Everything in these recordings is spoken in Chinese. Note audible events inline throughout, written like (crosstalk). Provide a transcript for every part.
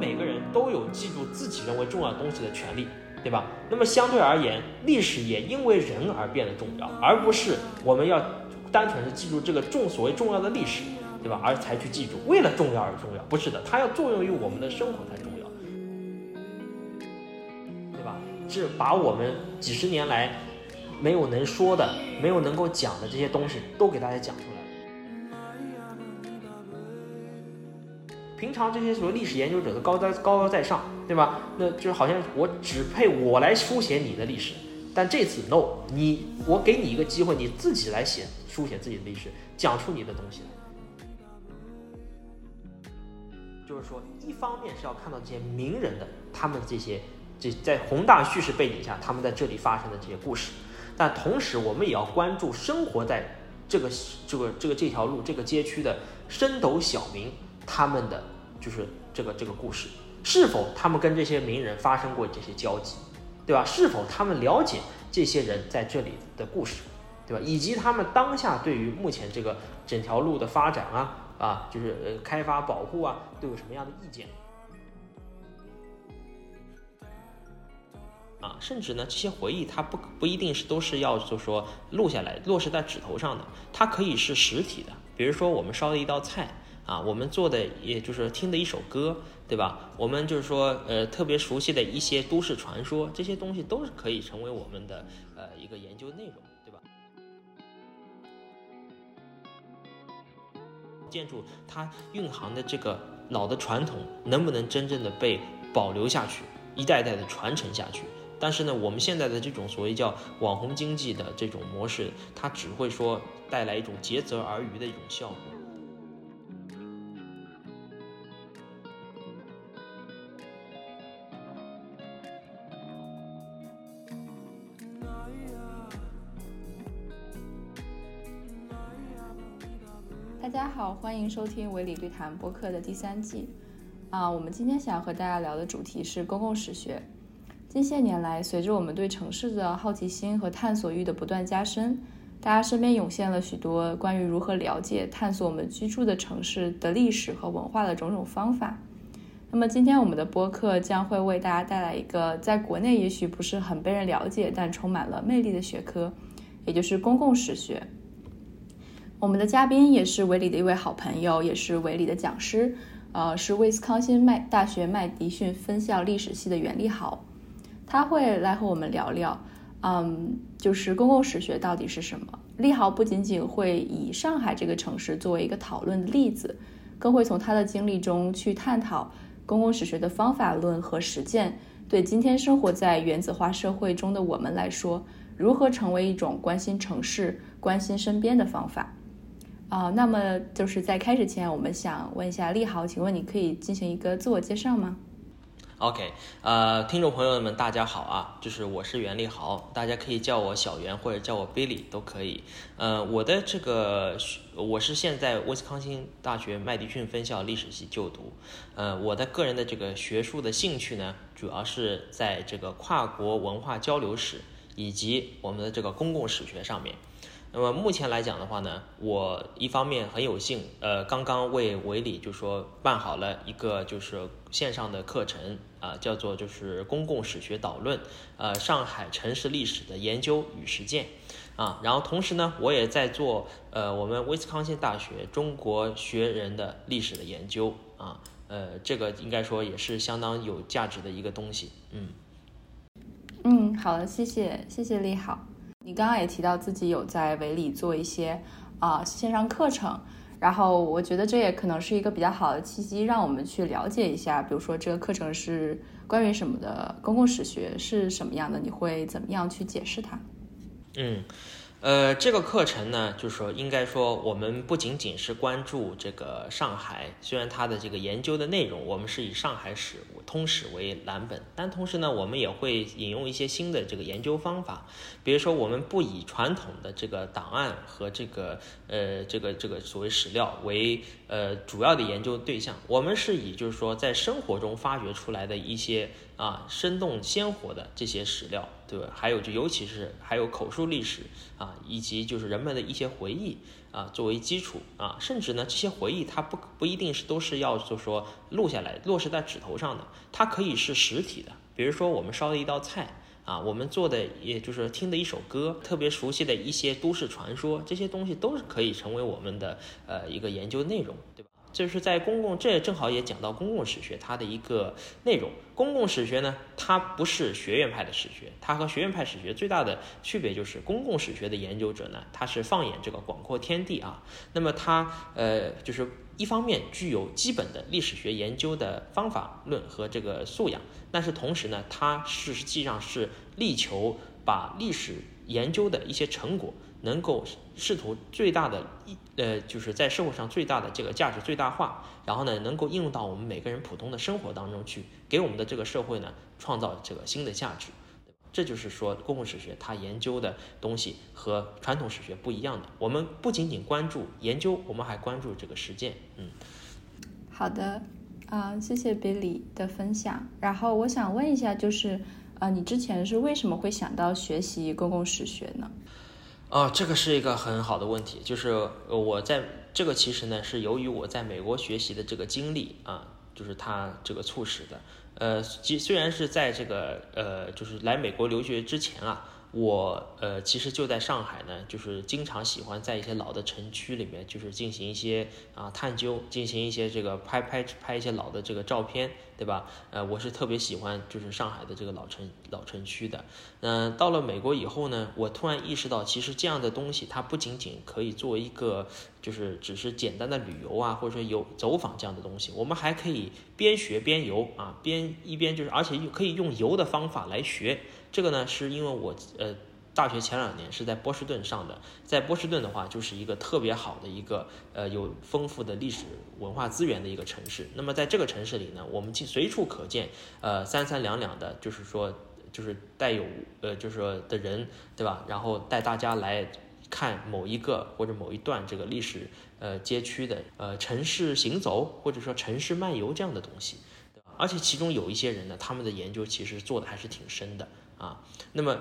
每个人都有记住自己认为重要东西的权利，对吧？那么相对而言，历史也因为人而变得重要，而不是我们要单纯是记住这个重所谓重要的历史，对吧？而才去记住，为了重要而重要，不是的，它要作用于我们的生活才重要，对吧？是把我们几十年来没有能说的、没有能够讲的这些东西都给大家讲。平常这些所谓历史研究者都高高高高在上，对吧？那就是好像我只配我来书写你的历史，但这次 no，你我给你一个机会，你自己来写书写自己的历史，讲出你的东西来。就是说，一方面是要看到这些名人的他们这些这在宏大叙事背景下，他们在这里发生的这些故事，但同时我们也要关注生活在这个这个这个这条路这个街区的升斗小民。他们的就是这个这个故事，是否他们跟这些名人发生过这些交集，对吧？是否他们了解这些人在这里的故事，对吧？以及他们当下对于目前这个整条路的发展啊啊，就是呃开发保护啊，都有什么样的意见？啊，甚至呢，这些回忆它不不一定是都是要就说录下来落实在纸头上的，它可以是实体的，比如说我们烧的一道菜。啊，我们做的也就是听的一首歌，对吧？我们就是说，呃，特别熟悉的一些都市传说，这些东西都是可以成为我们的呃一个研究内容，对吧？建筑它蕴含的这个老的传统，能不能真正的被保留下去，一代代的传承下去？但是呢，我们现在的这种所谓叫网红经济的这种模式，它只会说带来一种竭泽而渔的一种效果。大家好，欢迎收听维理对谈播客的第三季。啊，我们今天想要和大家聊的主题是公共史学。近些年来，随着我们对城市的好奇心和探索欲的不断加深，大家身边涌现了许多关于如何了解、探索我们居住的城市的历史和文化的种种方法。那么，今天我们的播客将会为大家带来一个在国内也许不是很被人了解，但充满了魅力的学科，也就是公共史学。我们的嘉宾也是韦里的一位好朋友，也是韦里的讲师，呃，是威斯康星麦大学麦迪逊分校历史系的袁立豪，他会来和我们聊聊，嗯，就是公共史学到底是什么。立豪不仅仅会以上海这个城市作为一个讨论的例子，更会从他的经历中去探讨公共史学的方法论和实践对今天生活在原子化社会中的我们来说，如何成为一种关心城市、关心身边的方法。啊，那么就是在开始前，我们想问一下立豪，请问你可以进行一个自我介绍吗？OK，呃，听众朋友们，大家好啊，就是我是袁立豪，大家可以叫我小袁或者叫我 Billy 都可以。呃，我的这个我是现在威斯康星大学麦迪逊分校历史系就读。呃，我的个人的这个学术的兴趣呢，主要是在这个跨国文化交流史以及我们的这个公共史学上面。那么目前来讲的话呢，我一方面很有幸，呃，刚刚为维里就说办好了一个就是线上的课程啊，叫做就是公共史学导论，呃，上海城市历史的研究与实践。啊，然后同时呢，我也在做呃我们威斯康星大学中国学人的历史的研究啊，呃，这个应该说也是相当有价值的一个东西，嗯，嗯，好的，谢谢，谢谢利好。你刚刚也提到自己有在维里做一些啊线上课程，然后我觉得这也可能是一个比较好的契机，让我们去了解一下，比如说这个课程是关于什么的，公共史学是什么样的，你会怎么样去解释它？嗯。呃，这个课程呢，就是说，应该说，我们不仅仅是关注这个上海，虽然它的这个研究的内容，我们是以上海史通史为蓝本，但同时呢，我们也会引用一些新的这个研究方法，比如说，我们不以传统的这个档案和这个呃这个这个所谓史料为呃主要的研究对象，我们是以就是说，在生活中发掘出来的一些啊生动鲜活的这些史料。对吧？还有就尤其是还有口述历史啊，以及就是人们的一些回忆啊作为基础啊，甚至呢这些回忆它不不一定是都是要就说录下来落实在纸头上的，它可以是实体的，比如说我们烧的一道菜。啊，我们做的也就是听的一首歌，特别熟悉的一些都市传说，这些东西都是可以成为我们的呃一个研究内容，对吧？就是在公共，这正好也讲到公共史学它的一个内容。公共史学呢，它不是学院派的史学，它和学院派史学最大的区别就是，公共史学的研究者呢，他是放眼这个广阔天地啊，那么他呃就是。一方面具有基本的历史学研究的方法论和这个素养，但是同时呢，它是实际上是力求把历史研究的一些成果能够试图最大的一呃，就是在社会上最大的这个价值最大化，然后呢，能够应用到我们每个人普通的生活当中去，给我们的这个社会呢创造这个新的价值。这就是说，公共史学它研究的东西和传统史学不一样的。我们不仅仅关注研究，我们还关注这个实践。嗯，好的，啊，谢谢 Billy 的分享。然后我想问一下，就是啊，你之前是为什么会想到学习公共史学呢？啊，这个是一个很好的问题。就是我在这个其实呢，是由于我在美国学习的这个经历啊，就是它这个促使的。呃，其虽然是在这个呃，就是来美国留学之前啊。我呃，其实就在上海呢，就是经常喜欢在一些老的城区里面，就是进行一些啊探究，进行一些这个拍拍拍一些老的这个照片，对吧？呃，我是特别喜欢就是上海的这个老城老城区的。嗯，到了美国以后呢，我突然意识到，其实这样的东西它不仅仅可以作为一个就是只是简单的旅游啊，或者说游走访这样的东西，我们还可以边学边游啊，边一边就是而且可以用游的方法来学。这个呢，是因为我呃大学前两年是在波士顿上的，在波士顿的话，就是一个特别好的一个呃有丰富的历史文化资源的一个城市。那么在这个城市里呢，我们随处可见呃三三两两的，就是说就是带有呃就是说的人，对吧？然后带大家来看某一个或者某一段这个历史呃街区的呃城市行走，或者说城市漫游这样的东西，对？而且其中有一些人呢，他们的研究其实做的还是挺深的。啊，那么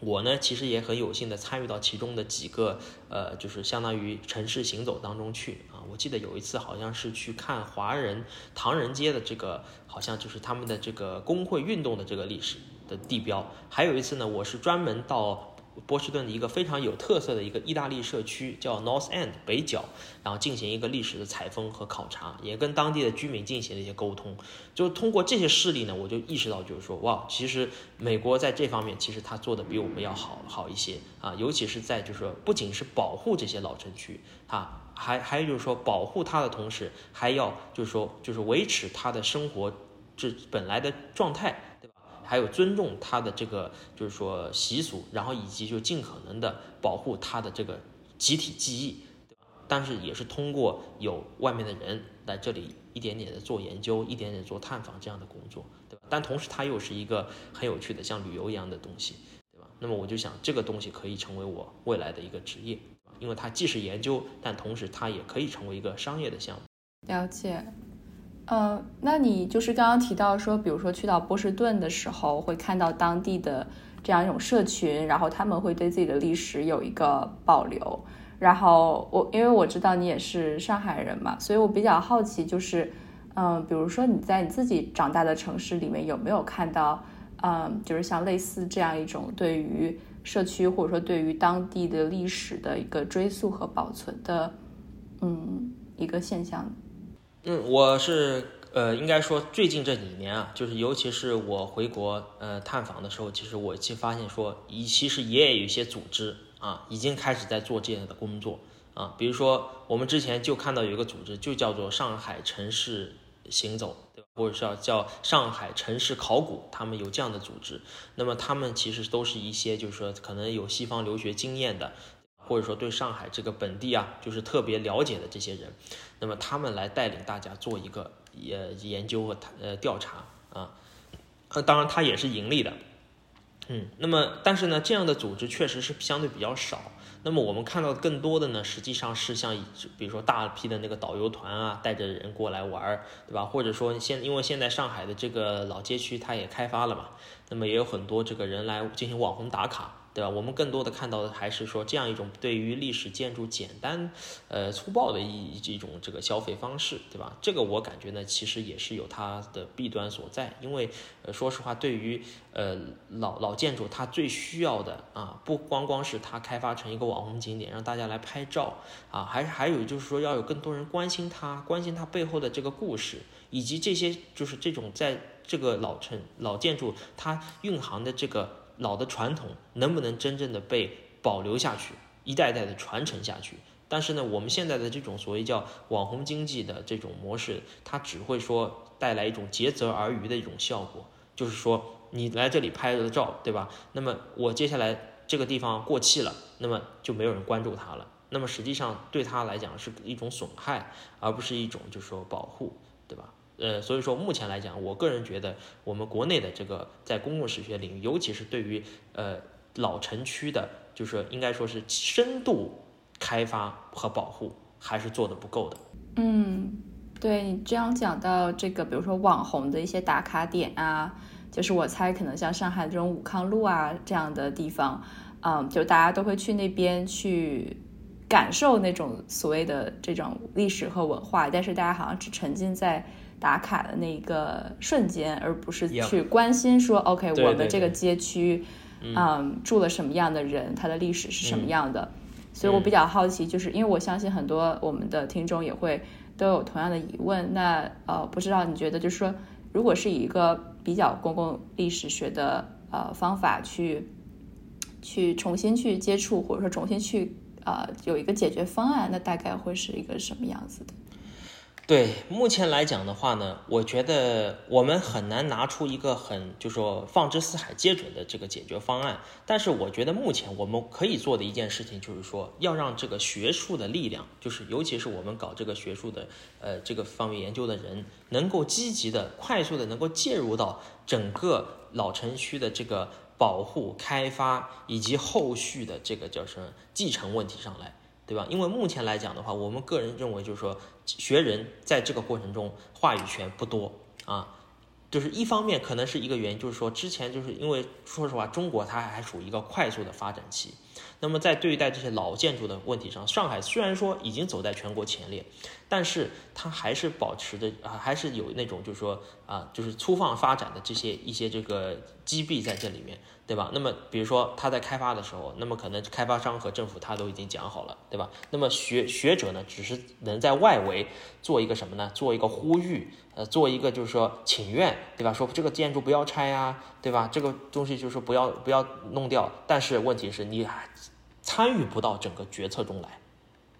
我呢，其实也很有幸的参与到其中的几个，呃，就是相当于城市行走当中去啊。我记得有一次好像是去看华人唐人街的这个，好像就是他们的这个工会运动的这个历史的地标。还有一次呢，我是专门到。波士顿的一个非常有特色的一个意大利社区叫 North End 北角，然后进行一个历史的采风和考察，也跟当地的居民进行了一些沟通。就通过这些事例呢，我就意识到，就是说，哇，其实美国在这方面其实他做的比我们要好好一些啊，尤其是在就是说，不仅是保护这些老城区啊，还还有就是说，保护它的同时，还要就是说，就是维持它的生活这本来的状态。还有尊重他的这个，就是说习俗，然后以及就尽可能的保护他的这个集体记忆，但是也是通过有外面的人来这里一点点的做研究，一点点做探访这样的工作，对吧？但同时它又是一个很有趣的像旅游一样的东西，对吧？那么我就想这个东西可以成为我未来的一个职业，因为它既是研究，但同时它也可以成为一个商业的项目。了解。嗯，那你就是刚刚提到说，比如说去到波士顿的时候，会看到当地的这样一种社群，然后他们会对自己的历史有一个保留。然后我因为我知道你也是上海人嘛，所以我比较好奇，就是嗯，比如说你在你自己长大的城市里面有没有看到，嗯，就是像类似这样一种对于社区或者说对于当地的历史的一个追溯和保存的，嗯，一个现象。嗯，我是呃，应该说最近这几年啊，就是尤其是我回国呃探访的时候，其实我其发现说，一其实也有一些组织啊，已经开始在做这样的工作啊。比如说，我们之前就看到有一个组织，就叫做上海城市行走，对吧？或者是要叫上海城市考古，他们有这样的组织。那么他们其实都是一些就是说可能有西方留学经验的。或者说对上海这个本地啊，就是特别了解的这些人，那么他们来带领大家做一个呃研究和呃调查啊，呃当然他也是盈利的，嗯，那么但是呢，这样的组织确实是相对比较少那么我们看到更多的呢，实际上是像比如说大批的那个导游团啊，带着人过来玩，对吧？或者说现因为现在上海的这个老街区它也开发了嘛，那么也有很多这个人来进行网红打卡。对吧？我们更多的看到的还是说这样一种对于历史建筑简单、呃粗暴的一一种这个消费方式，对吧？这个我感觉呢，其实也是有它的弊端所在。因为，说实话，对于呃老老建筑，它最需要的啊，不光光是它开发成一个网红景点，让大家来拍照啊，还是还有就是说要有更多人关心它，关心它背后的这个故事，以及这些就是这种在这个老城老建筑它蕴含的这个。老的传统能不能真正的被保留下去，一代代的传承下去？但是呢，我们现在的这种所谓叫网红经济的这种模式，它只会说带来一种竭泽而渔的一种效果，就是说你来这里拍了照，对吧？那么我接下来这个地方过气了，那么就没有人关注它了。那么实际上对它来讲是一种损害，而不是一种就是说保护，对吧？呃，所以说目前来讲，我个人觉得我们国内的这个在公共史学领域，尤其是对于呃老城区的，就是应该说是深度开发和保护，还是做的不够的。嗯，对你这样讲到这个，比如说网红的一些打卡点啊，就是我猜可能像上海这种武康路啊这样的地方，嗯，就大家都会去那边去感受那种所谓的这种历史和文化，但是大家好像只沉浸在。打卡的那个瞬间，而不是去关心说，OK，我们这个街区，嗯，住了什么样的人，它的历史是什么样的。所以我比较好奇，就是因为我相信很多我们的听众也会都有同样的疑问。那呃，不知道你觉得，就是说，如果是以一个比较公共历史学的呃方法去去重新去接触，或者说重新去呃有一个解决方案，那大概会是一个什么样子的？对，目前来讲的话呢，我觉得我们很难拿出一个很就说放之四海皆准的这个解决方案。但是我觉得目前我们可以做的一件事情，就是说要让这个学术的力量，就是尤其是我们搞这个学术的呃这个方面研究的人，能够积极的、快速的能够介入到整个老城区的这个保护、开发以及后续的这个叫什么继承问题上来。对吧？因为目前来讲的话，我们个人认为就是说，学人在这个过程中话语权不多啊。就是一方面可能是一个原因，就是说之前就是因为说实话，中国它还属于一个快速的发展期。那么在对待这些老建筑的问题上，上海虽然说已经走在全国前列，但是它还是保持着啊，还是有那种就是说啊，就是粗放发展的这些一些这个积弊在这里面。对吧？那么比如说他在开发的时候，那么可能开发商和政府他都已经讲好了，对吧？那么学学者呢，只是能在外围做一个什么呢？做一个呼吁，呃，做一个就是说请愿，对吧？说这个建筑不要拆呀，对吧？这个东西就是说不要不要弄掉。但是问题是你参与不到整个决策中来，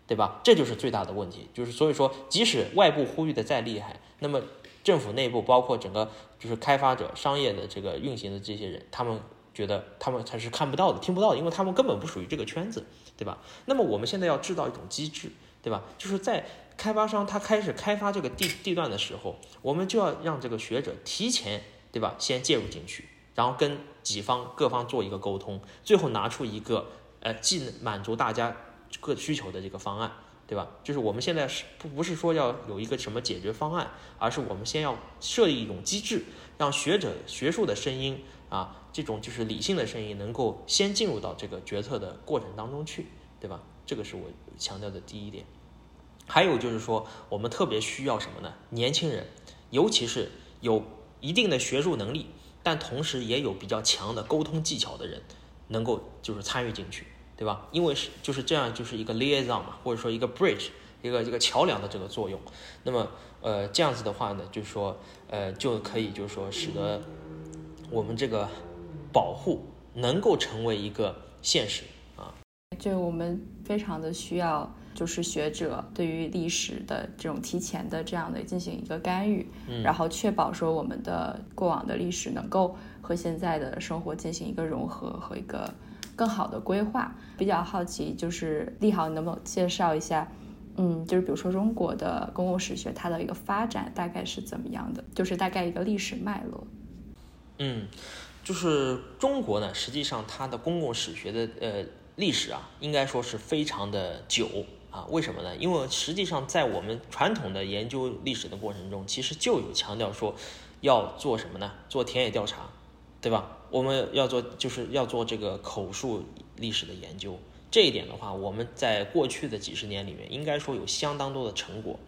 对吧？这就是最大的问题。就是所以说，即使外部呼吁的再厉害，那么政府内部包括整个就是开发者、商业的这个运行的这些人，他们。觉得他们才是看不到的、听不到的，因为他们根本不属于这个圈子，对吧？那么我们现在要制造一种机制，对吧？就是在开发商他开始开发这个地地段的时候，我们就要让这个学者提前，对吧？先介入进去，然后跟几方各方做一个沟通，最后拿出一个呃，既满足大家各需求的这个方案，对吧？就是我们现在是不不是说要有一个什么解决方案，而是我们先要设立一种机制，让学者学术的声音啊。这种就是理性的声音，能够先进入到这个决策的过程当中去，对吧？这个是我强调的第一点。还有就是说，我们特别需要什么呢？年轻人，尤其是有一定的学术能力，但同时也有比较强的沟通技巧的人，能够就是参与进去，对吧？因为是就是这样，就是一个 liaison 嘛，或者说一个 bridge，一个一个桥梁的这个作用。那么，呃，这样子的话呢，就是说，呃，就可以就是说，使得我们这个。保护能够成为一个现实啊，就我们非常的需要，就是学者对于历史的这种提前的这样的进行一个干预，然后确保说我们的过往的历史能够和现在的生活进行一个融合和一个更好的规划。比较好奇，就是立豪，你能不能介绍一下，嗯，就是比如说中国的公共史学它的一个发展大概是怎么样的，就是大概一个历史脉络。嗯。就是中国呢，实际上它的公共史学的呃历史啊，应该说是非常的久啊。为什么呢？因为实际上在我们传统的研究历史的过程中，其实就有强调说要做什么呢？做田野调查，对吧？我们要做就是要做这个口述历史的研究。这一点的话，我们在过去的几十年里面，应该说有相当多的成果。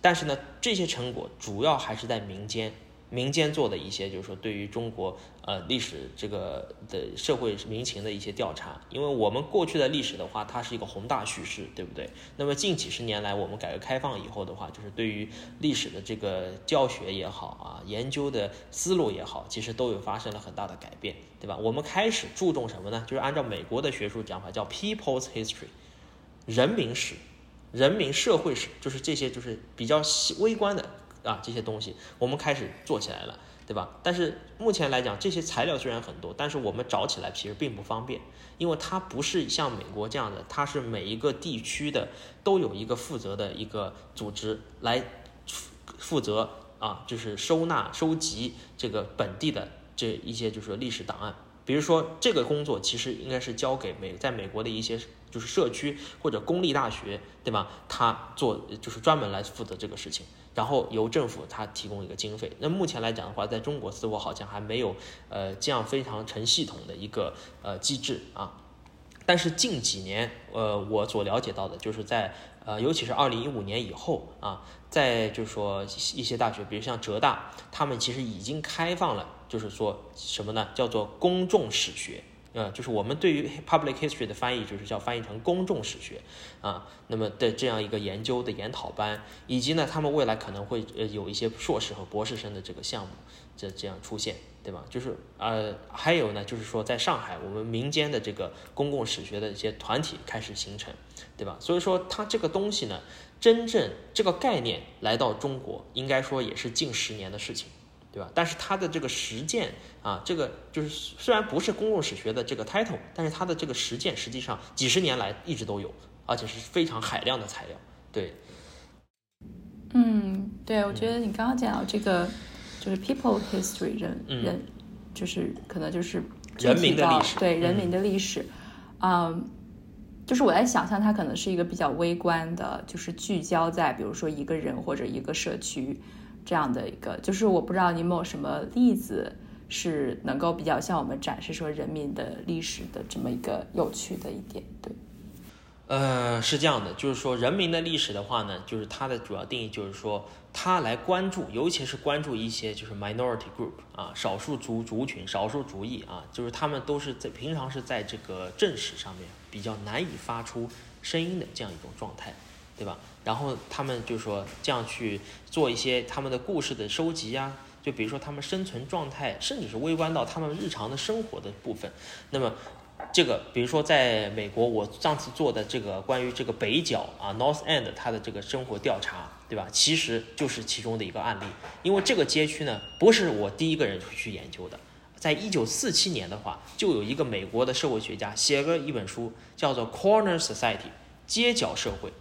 但是呢，这些成果主要还是在民间。民间做的一些，就是说对于中国呃历史这个的社会民情的一些调查，因为我们过去的历史的话，它是一个宏大叙事，对不对？那么近几十年来，我们改革开放以后的话，就是对于历史的这个教学也好啊，研究的思路也好，其实都有发生了很大的改变，对吧？我们开始注重什么呢？就是按照美国的学术讲法，叫 People's History，人民史、人民社会史，就是这些就是比较微观的。啊，这些东西我们开始做起来了，对吧？但是目前来讲，这些材料虽然很多，但是我们找起来其实并不方便，因为它不是像美国这样的，它是每一个地区的都有一个负责的一个组织来负责啊，就是收纳、收集这个本地的这一些就是历史档案。比如说这个工作其实应该是交给美在美国的一些就是社区或者公立大学，对吧？他做就是专门来负责这个事情。然后由政府它提供一个经费。那目前来讲的话，在中国似乎好像还没有呃这样非常成系统的一个呃机制啊。但是近几年，呃，我所了解到的就是在呃，尤其是二零一五年以后啊，在就是说一些大学，比如像浙大，他们其实已经开放了，就是说什么呢？叫做公众史学。呃，就是我们对于 (laughs) public history 的翻译，就是叫翻译成公众史学，啊，那么的这样一个研究的研讨班，以及呢，他们未来可能会呃有一些硕士和博士生的这个项目，这这样出现，对吧？就是呃，还有呢，就是说在上海，我们民间的这个公共史学的一些团体开始形成，对吧？所以说它这个东西呢，真正这个概念来到中国，应该说也是近十年的事情。对吧？但是它的这个实践啊，这个就是虽然不是公共史学的这个 title，但是它的这个实践实际上几十年来一直都有，而且是非常海量的材料。对，嗯，对，我觉得你刚刚讲到这个就是 people history 人人，就是可能就是人民的历史，对人民的历史，嗯，就是我在想象它可能是一个比较微观的，就是聚焦在比如说一个人或者一个社区。这样的一个，就是我不知道你有没有什么例子是能够比较向我们展示说人民的历史的这么一个有趣的一点，对。呃，是这样的，就是说人民的历史的话呢，就是它的主要定义就是说，它来关注，尤其是关注一些就是 minority group 啊，少数族族群、少数族裔啊，就是他们都是在平常是在这个正史上面比较难以发出声音的这样一种状态。对吧？然后他们就说这样去做一些他们的故事的收集呀，就比如说他们生存状态，甚至是微观到他们日常的生活的部分。那么这个，比如说在美国，我上次做的这个关于这个北角啊 North End 它的这个生活调查，对吧？其实就是其中的一个案例。因为这个街区呢，不是我第一个人去研究的，在一九四七年的话，就有一个美国的社会学家写了一本书，叫做 Corner Society 街角社会。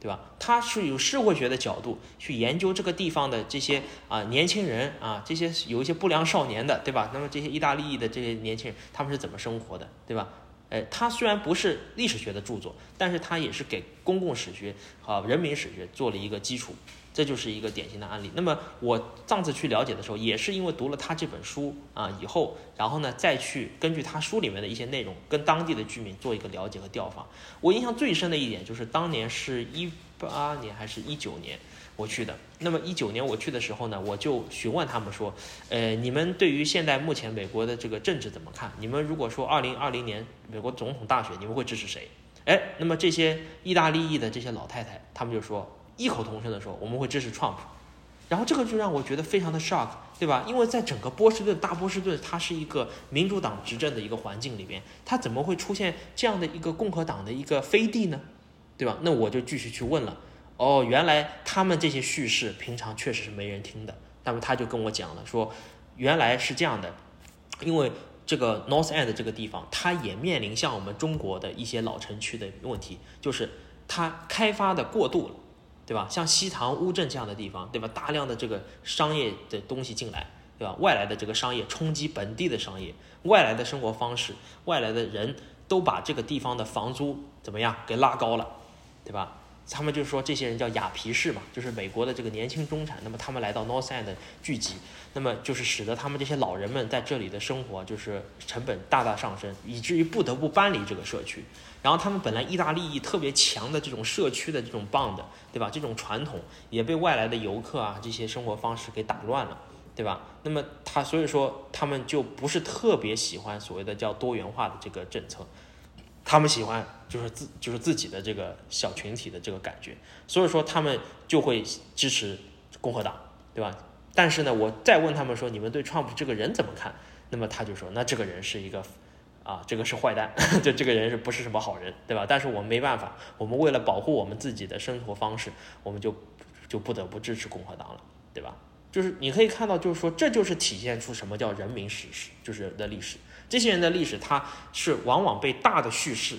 对吧？他是有社会学的角度去研究这个地方的这些啊年轻人啊，这些有一些不良少年的，对吧？那么这些意大利的这些年轻人，他们是怎么生活的，对吧？哎，他虽然不是历史学的著作，但是他也是给公共史学和人民史学做了一个基础。这就是一个典型的案例。那么我上次去了解的时候，也是因为读了他这本书啊以后，然后呢再去根据他书里面的一些内容，跟当地的居民做一个了解和调访。我印象最深的一点就是当年是一八年还是一九年我去的。那么一九年我去的时候呢，我就询问他们说，呃，你们对于现在目前美国的这个政治怎么看？你们如果说二零二零年美国总统大选，你们会支持谁？哎，那么这些意大利裔的这些老太太，他们就说。异口同声的说，我们会支持 Trump，然后这个就让我觉得非常的 shock，对吧？因为在整个波士顿大波士顿，它是一个民主党执政的一个环境里边，它怎么会出现这样的一个共和党的一个飞地呢？对吧？那我就继续去问了。哦，原来他们这些叙事平常确实是没人听的。那么他就跟我讲了，说原来是这样的，因为这个 North End 这个地方，它也面临像我们中国的一些老城区的问题，就是它开发的过度了。对吧？像西塘、乌镇这样的地方，对吧？大量的这个商业的东西进来，对吧？外来的这个商业冲击本地的商业，外来的生活方式，外来的人都把这个地方的房租怎么样给拉高了，对吧？他们就说这些人叫雅皮士嘛，就是美国的这个年轻中产。那么他们来到 North End 聚集，那么就是使得他们这些老人们在这里的生活就是成本大大上升，以至于不得不搬离这个社区。然后他们本来意大利特别强的这种社区的这种 bond，对吧？这种传统也被外来的游客啊这些生活方式给打乱了，对吧？那么他所以说他们就不是特别喜欢所谓的叫多元化的这个政策。他们喜欢就是自就是自己的这个小群体的这个感觉，所以说他们就会支持共和党，对吧？但是呢，我再问他们说你们对 Trump 这个人怎么看？那么他就说那这个人是一个啊，这个是坏蛋，(laughs) 就这个人是不是什么好人，对吧？但是我们没办法，我们为了保护我们自己的生活方式，我们就就不得不支持共和党了，对吧？就是你可以看到，就是说这就是体现出什么叫人民史实，就是的历史。这些人的历史，他是往往被大的叙事，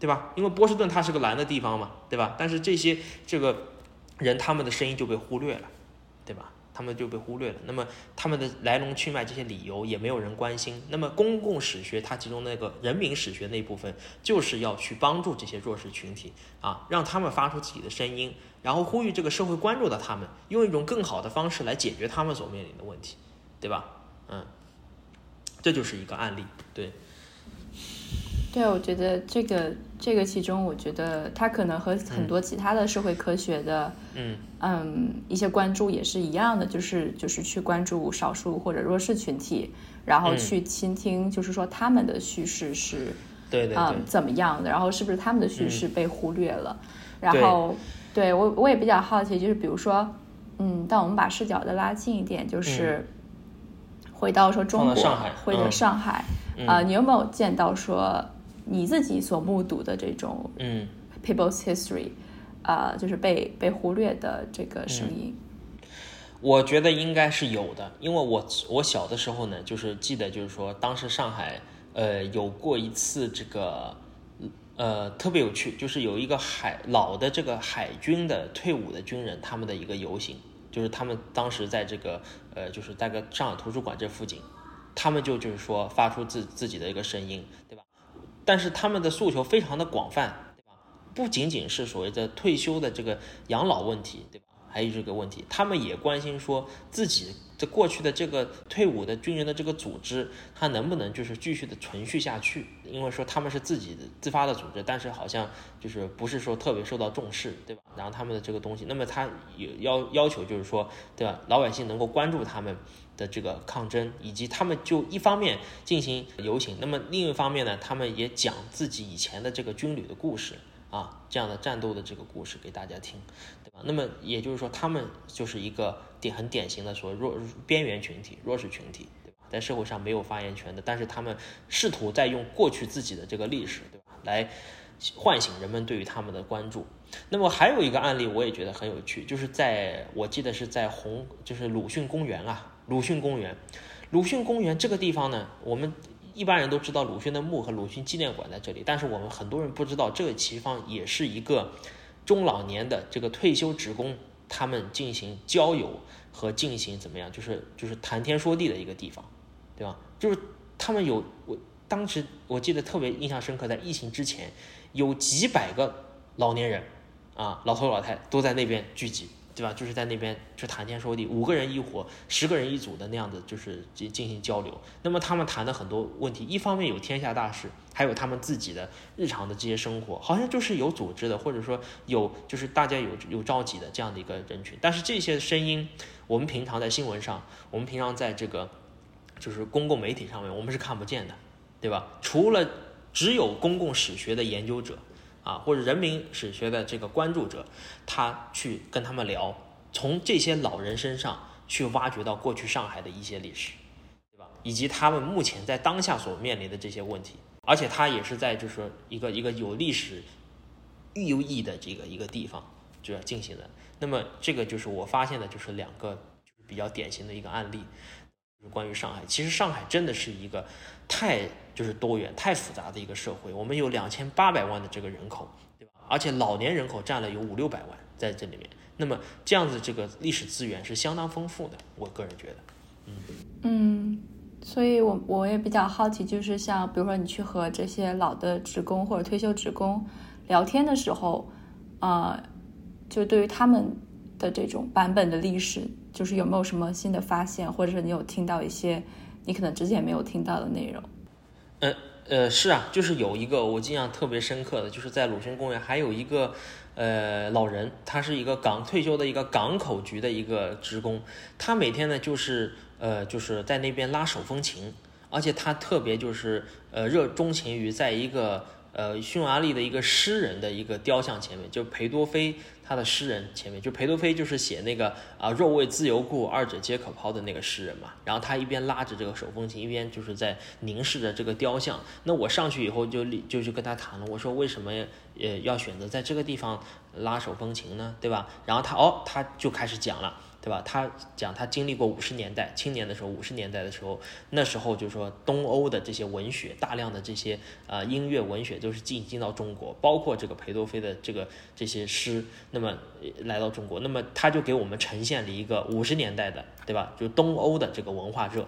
对吧？因为波士顿它是个蓝的地方嘛，对吧？但是这些这个人他们的声音就被忽略了，他们就被忽略了。那么他们的来龙去脉这些理由也没有人关心。那么公共史学它其中那个人民史学那部分，就是要去帮助这些弱势群体啊，让他们发出自己的声音，然后呼吁这个社会关注到他们，用一种更好的方式来解决他们所面临的问题，对吧？嗯。这就是一个案例，对。对，我觉得这个这个其中，我觉得它可能和很多其他的社会科学的，嗯。嗯一些关注也是一样的，就是就是去关注少数或者弱势群体，然后去倾听，就是说他们的叙事是，对对嗯怎么样的，然后是不是他们的叙事被忽略了？然后对我我也比较好奇，就是比如说，嗯，但我们把视角再拉近一点，就是。回到说中国回到上海啊，你有没有见到说你自己所目睹的这种嗯，people's history，啊，就是被被忽略的这个声音？我觉得应该是有的，因为我我小的时候呢，就是记得就是说，当时上海呃有过一次这个呃特别有趣，就是有一个海老的这个海军的退伍的军人，他们的一个游行。就是他们当时在这个呃，就是大概上海图书馆这附近，他们就就是说发出自自己的一个声音？但是他们的诉求非常的广泛，对吧？不仅仅是所谓的退休的这个养老问题，对吧？还有这个问题，他们也关心说自己。这过去的这个退伍的军人的这个组织，他能不能就是继续的存续下去？因为说他们是自己自发的组织，但是好像就是不是说特别受到重视，对吧？然后他们的这个东西，那么他有要要求就是说，对吧？老百姓能够关注他们的这个抗争，以及他们就一方面进行游行，那么另一方面呢，他们也讲自己以前的这个军旅的故事。啊，这样的战斗的这个故事给大家听，对吧？那么也就是说，他们就是一个典很典型的说弱边缘群体、弱势群体，对吧？在社会上没有发言权的，但是他们试图在用过去自己的这个历史，对吧，来唤醒人们对于他们的关注。那么还有一个案例，我也觉得很有趣，就是在我记得是在红，就是鲁迅公园啊，鲁迅公园，鲁迅公园这个地方呢，我们。一般人都知道鲁迅的墓和鲁迅纪念馆在这里，但是我们很多人不知道，这个地方也是一个中老年的这个退休职工他们进行交友和进行怎么样，就是就是谈天说地的一个地方，对吧？就是他们有我当时我记得特别印象深刻，在疫情之前，有几百个老年人啊，老头老太都在那边聚集。对吧？就是在那边就谈天说地，五个人一伙，十个人一组的那样子，就是进进行交流。那么他们谈的很多问题，一方面有天下大事，还有他们自己的日常的这些生活，好像就是有组织的，或者说有就是大家有有召集的这样的一个人群。但是这些声音，我们平常在新闻上，我们平常在这个就是公共媒体上面，我们是看不见的，对吧？除了只有公共史学的研究者。啊，或者人民史学的这个关注者，他去跟他们聊，从这些老人身上去挖掘到过去上海的一些历史，对吧？以及他们目前在当下所面临的这些问题，而且他也是在就是说一个一个有历史寓意的这个一个地方就要进行的。那么这个就是我发现的就是两个比较典型的一个案例，就是关于上海。其实上海真的是一个太。就是多元太复杂的一个社会，我们有两千八百万的这个人口，对吧？而且老年人口占了有五六百万在这里面，那么这样子这个历史资源是相当丰富的，我个人觉得，嗯嗯，所以我我也比较好奇，就是像比如说你去和这些老的职工或者退休职工聊天的时候，呃，就对于他们的这种版本的历史，就是有没有什么新的发现，或者是你有听到一些你可能之前没有听到的内容？呃呃，是啊，就是有一个我印象特别深刻的，就是在鲁迅公园还有一个呃老人，他是一个港退休的一个港口局的一个职工，他每天呢就是呃就是在那边拉手风琴，而且他特别就是呃热钟情于在一个呃匈牙利的一个诗人的一个雕像前面，就裴多菲他的诗人前面，就裴多菲就是写那个啊若为自由故，二者皆可抛的那个诗人嘛。然后他一边拉着这个手风琴，一边就是在凝视着这个雕像。那我上去以后就立就去跟他谈了，我说为什么呃要选择在这个地方拉手风琴呢？对吧？然后他哦他就开始讲了。对吧？他讲他经历过五十年代青年的时候，五十年代的时候，那时候就是说东欧的这些文学，大量的这些呃音乐文学都是进进到中国，包括这个裴多菲的这个这些诗，那么来到中国，那么他就给我们呈现了一个五十年代的，对吧？就东欧的这个文化热，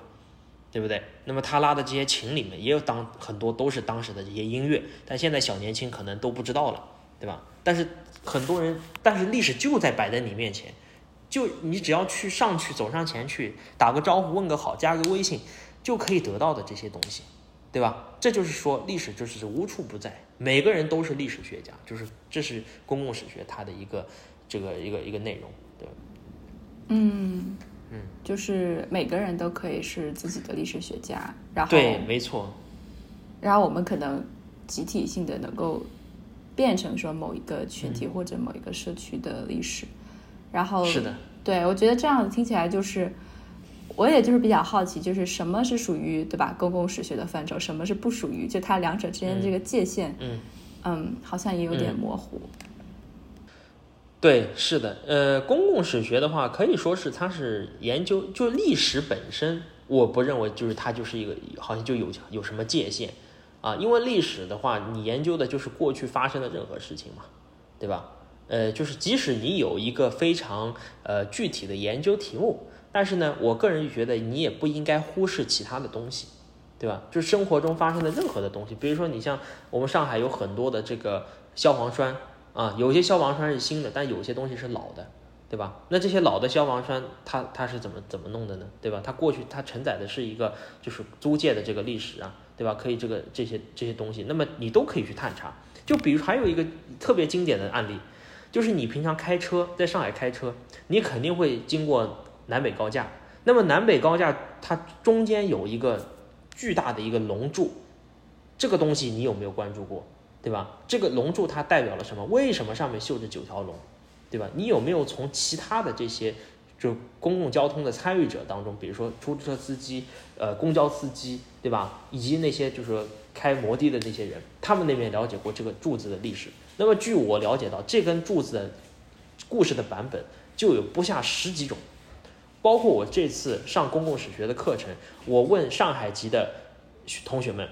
对不对？那么他拉的这些琴里面也有当很多都是当时的这些音乐，但现在小年轻可能都不知道了，对吧？但是很多人，但是历史就在摆在你面前。就你只要去上去走上前去打个招呼问个好加个微信，就可以得到的这些东西，对吧？这就是说历史就是无处不在，每个人都是历史学家，就是这是公共史学它的一个这个一个一个内容，对。嗯嗯，就是每个人都可以是自己的历史学家，然后对，没错。然后我们可能集体性的能够变成说某一个群体或者某一个社区的历史。然后是的，对我觉得这样听起来就是，我也就是比较好奇，就是什么是属于对吧公共史学的范畴，什么是不属于，就它两者之间这个界限，嗯嗯，好像也有点模糊。对，是的，呃，公共史学的话，可以说是它是研究就历史本身，我不认为就是它就是一个好像就有有什么界限啊，因为历史的话，你研究的就是过去发生的任何事情嘛，对吧？呃，就是即使你有一个非常呃具体的研究题目，但是呢，我个人觉得你也不应该忽视其他的东西，对吧？就是生活中发生的任何的东西，比如说你像我们上海有很多的这个消防栓啊，有些消防栓是新的，但有些东西是老的，对吧？那这些老的消防栓，它它是怎么怎么弄的呢？对吧？它过去它承载的是一个就是租界的这个历史啊，对吧？可以这个这些这些东西，那么你都可以去探查。就比如还有一个特别经典的案例。就是你平常开车在上海开车，你肯定会经过南北高架。那么南北高架它中间有一个巨大的一个龙柱，这个东西你有没有关注过？对吧？这个龙柱它代表了什么？为什么上面绣着九条龙？对吧？你有没有从其他的这些就公共交通的参与者当中，比如说出租车司机、呃公交司机，对吧？以及那些就是开摩的的那些人，他们那边了解过这个柱子的历史？那么，据我了解到，这根柱子的故事的版本就有不下十几种，包括我这次上公共史学的课程，我问上海籍的同学们，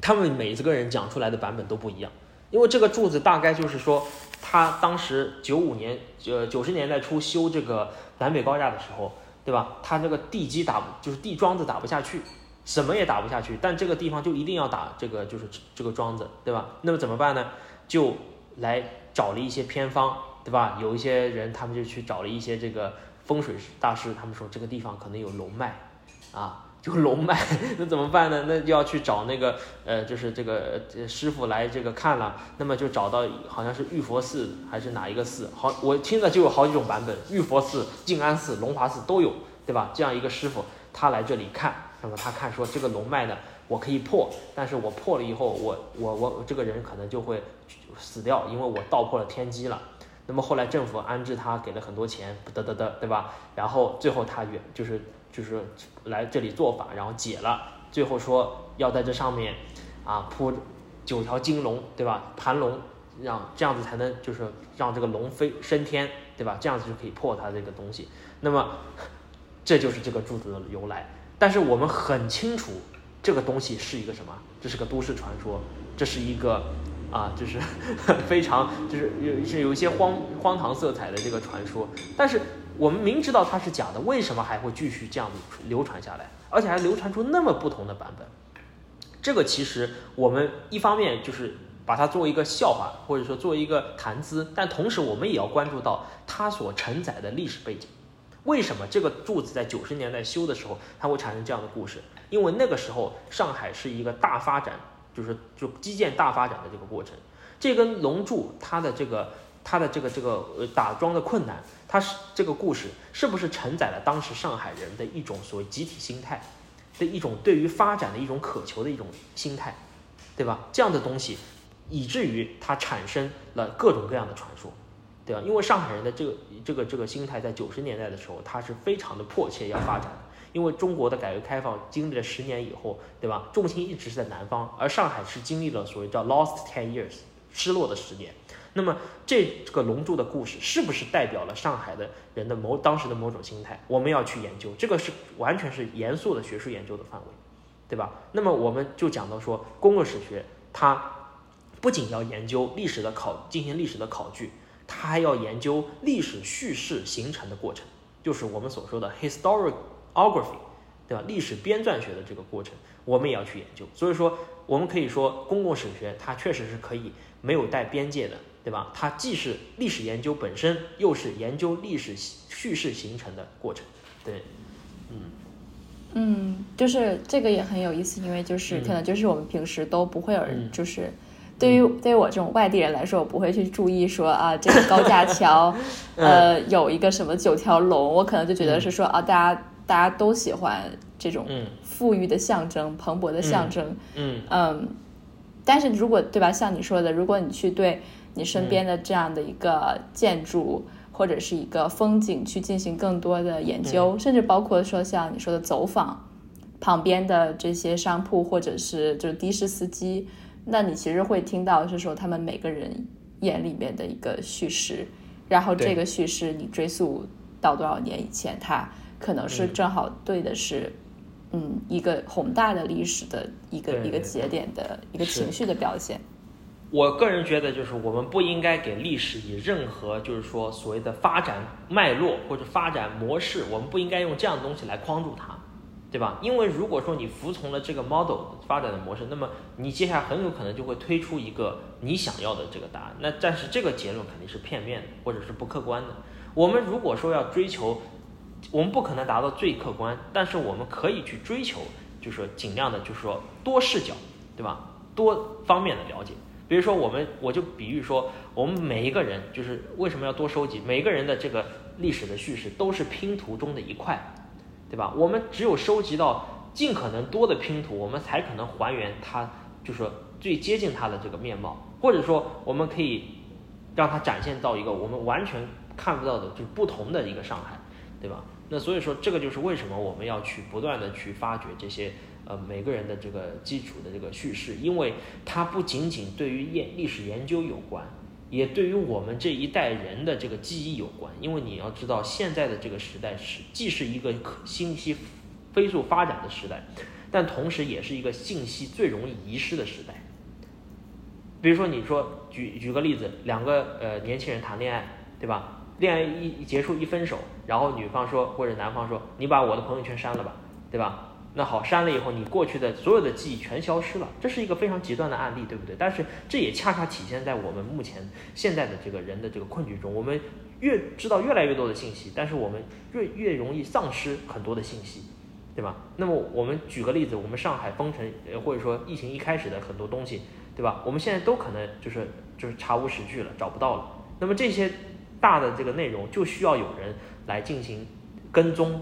他们每一个人讲出来的版本都不一样。因为这个柱子大概就是说，他当时九五年呃九十年代初修这个南北高架的时候，对吧？他那个地基打就是地桩子打不下去，什么也打不下去，但这个地方就一定要打这个就是这个桩子，对吧？那么怎么办呢？就来找了一些偏方，对吧？有一些人他们就去找了一些这个风水大师，他们说这个地方可能有龙脉，啊，就龙脉，(laughs) 那怎么办呢？那就要去找那个呃，就是这个师傅来这个看了，那么就找到好像是玉佛寺还是哪一个寺，好，我听了就有好几种版本，玉佛寺、静安寺、龙华寺都有，对吧？这样一个师傅他来这里看，那么他看说这个龙脉呢。我可以破，但是我破了以后，我我我这个人可能就会死掉，因为我道破了天机了。那么后来政府安置他，给了很多钱，得得得，对吧？然后最后他原就是就是来这里做法，然后解了，最后说要在这上面啊铺九条金龙，对吧？盘龙，让这样子才能就是让这个龙飞升天，对吧？这样子就可以破他这个东西。那么 (laughs) 这就是这个柱子的由来。但是我们很清楚。这个东西是一个什么？这是个都市传说，这是一个啊，就是 (laughs) 非常就是有是有一些荒荒唐色彩的这个传说。但是我们明知道它是假的，为什么还会继续这样流传下来，而且还流传出那么不同的版本？这个其实我们一方面就是把它作为一个笑话，或者说作为一个谈资，但同时我们也要关注到它所承载的历史背景。为什么这个柱子在九十年代修的时候，它会产生这样的故事？因为那个时候上海是一个大发展，就是就基建大发展的这个过程。这根龙柱它的这个它的这个这个呃打桩的困难，它是这个故事是不是承载了当时上海人的一种所谓集体心态？的一种对于发展的一种渴求的一种心态，对吧？这样的东西，以至于它产生了各种各样的传说，对吧？因为上海人的这个这个这个心态，在九十年代的时候，他是非常的迫切要发展的。因为中国的改革开放经历了十年以后，对吧？重心一直是在南方，而上海是经历了所谓叫 lost ten years 失落的十年。那么这个龙柱的故事是不是代表了上海的人的某当时的某种心态？我们要去研究，这个是完全是严肃的学术研究的范围，对吧？那么我们就讲到说，公共史学它不仅要研究历史的考进行历史的考据，它还要研究历史叙事形成的过程，就是我们所说的 historic historiography，对吧？历史编撰学的这个过程，我们也要去研究。所以说，我们可以说，公共史学它确实是可以没有带边界的。对吧？它既是历史研究本身，又是研究历史叙事形成的过程。对，嗯，嗯，就是这个也很有意思，因为就是可能就是我们平时都不会有人，就是对于对于我这种外地人来说，我不会去注意说啊，这个高架桥，(laughs) 呃，有一个什么九条龙，我可能就觉得是说啊，大家大家都喜欢这种富裕的象征、蓬勃的象征。嗯嗯，但是如果对吧，像你说的，如果你去对。你身边的这样的一个建筑或者是一个风景去进行更多的研究，甚至包括说像你说的走访旁边的这些商铺或者是就是的士司机，那你其实会听到是说他们每个人眼里面的一个叙事，然后这个叙事你追溯到多少年以前，它可能是正好对的是嗯一个宏大的历史的一个一个节点的一个情绪的表现。我个人觉得，就是我们不应该给历史以任何，就是说所谓的发展脉络或者发展模式，我们不应该用这样的东西来框住它，对吧？因为如果说你服从了这个 model 发展的模式，那么你接下来很有可能就会推出一个你想要的这个答案。那但是这个结论肯定是片面的，或者是不客观的。我们如果说要追求，我们不可能达到最客观，但是我们可以去追求，就是说尽量的，就是说多视角，对吧？多方面的了解。比如说，我们我就比喻说，我们每一个人就是为什么要多收集？每个人的这个历史的叙事都是拼图中的一块，对吧？我们只有收集到尽可能多的拼图，我们才可能还原它，就是说最接近它的这个面貌，或者说我们可以让它展现到一个我们完全看不到的，就是不同的一个上海，对吧？那所以说，这个就是为什么我们要去不断的去发掘这些。呃，每个人的这个基础的这个叙事，因为它不仅仅对于研历史研究有关，也对于我们这一代人的这个记忆有关。因为你要知道，现在的这个时代是既是一个信息飞速发展的时代，但同时也是一个信息最容易遗失的时代。比如说，你说举举个例子，两个呃年轻人谈恋爱，对吧？恋爱一结束一分手，然后女方说或者男方说，你把我的朋友圈删了吧，对吧？那好，删了以后，你过去的所有的记忆全消失了，这是一个非常极端的案例，对不对？但是这也恰恰体现在我们目前现在的这个人的这个困局中，我们越知道越来越多的信息，但是我们越越容易丧失很多的信息，对吧？那么我们举个例子，我们上海封城，呃，或者说疫情一开始的很多东西，对吧？我们现在都可能就是就是查无实据了，找不到了。那么这些大的这个内容就需要有人来进行跟踪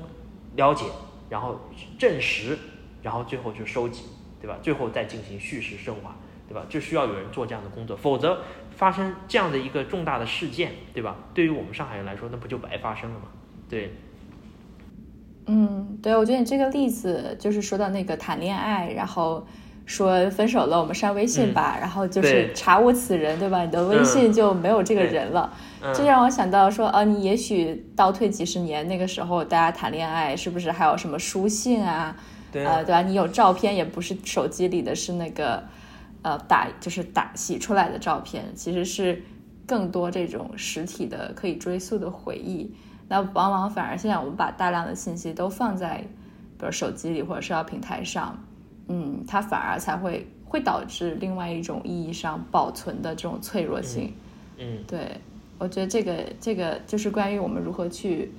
了解。然后证实，然后最后就收集，对吧？最后再进行叙事升华，对吧？就需要有人做这样的工作，否则发生这样的一个重大的事件，对吧？对于我们上海人来说，那不就白发生了吗？对。嗯，对，我觉得你这个例子就是说到那个谈恋爱，然后说分手了，我们删微信吧，然后就是查无此人，对吧？你的微信就没有这个人了。这让我想到说，呃，你也许倒退几十年，那个时候大家谈恋爱是不是还有什么书信啊？对，呃，对吧？你有照片也不是手机里的，是那个，呃，打就是打洗出来的照片，其实是更多这种实体的可以追溯的回忆。那往往反而现在我们把大量的信息都放在，比如手机里或者社交平台上，嗯，它反而才会会导致另外一种意义上保存的这种脆弱性。嗯，对，我觉得这个这个就是关于我们如何去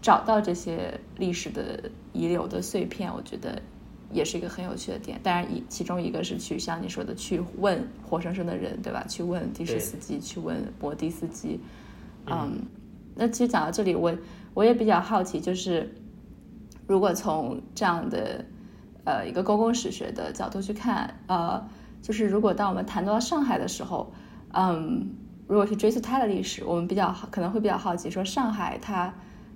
找到这些历史的遗留的碎片，我觉得也是一个很有趣的点。当然，一其中一个是去像你说的去问活生生的人，对吧？去问的士司机，去问摩的司机。嗯，那其实讲到这里，我我也比较好奇，就是如果从这样的呃一个公共史学的角度去看，呃，就是如果当我们谈到上海的时候，嗯，如果去追溯它的历史，我们比较可能会比较好奇，说上海它。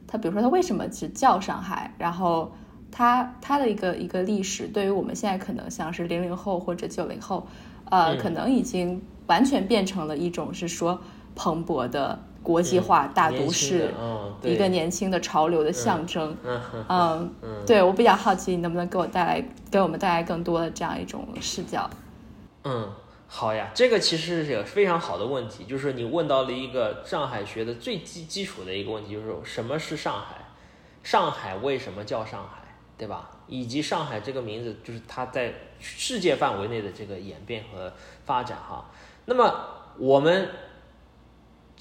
它比如说，它为什么只叫上海？然后它它的一个一个历史，对于我们现在可能像是零零后或者九零后，呃，可能已经完全变成了一种是说蓬勃的国际化大都市，一个年轻的潮流的象征。嗯，对我比较好奇，你能不能给我带来给我们带来更多的这样一种视角？嗯。好呀，这个其实是个非常好的问题，就是你问到了一个上海学的最基基础的一个问题，就是什么是上海？上海为什么叫上海，对吧？以及上海这个名字，就是它在世界范围内的这个演变和发展哈。那么我们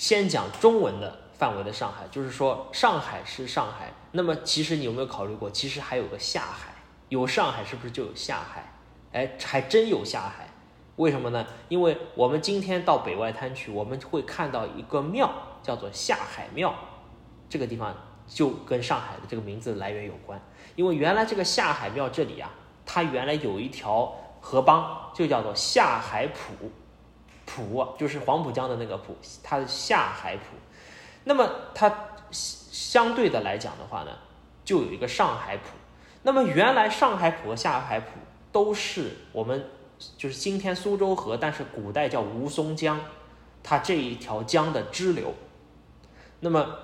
先讲中文的范围的上海，就是说上海是上海。那么其实你有没有考虑过，其实还有个下海？有上海是不是就有下海？哎，还真有下海。为什么呢？因为我们今天到北外滩去，我们会看到一个庙，叫做下海庙。这个地方就跟上海的这个名字来源有关。因为原来这个下海庙这里啊，它原来有一条河浜，就叫做下海浦，浦就是黄浦江的那个浦，它的下海浦。那么它相对的来讲的话呢，就有一个上海浦。那么原来上海浦和下海浦都是我们。就是今天苏州河，但是古代叫吴淞江，它这一条江的支流。那么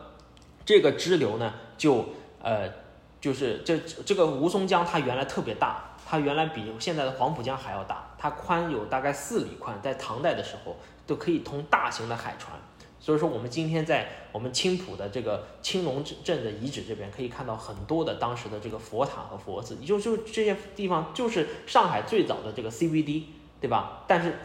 这个支流呢，就呃，就是这这个吴淞江，它原来特别大，它原来比现在的黄浦江还要大，它宽有大概四里宽，在唐代的时候都可以通大型的海船。所以说，我们今天在我们青浦的这个青龙镇的遗址这边，可以看到很多的当时的这个佛塔和佛寺，就就这些地方就是上海最早的这个 CBD，对吧？但是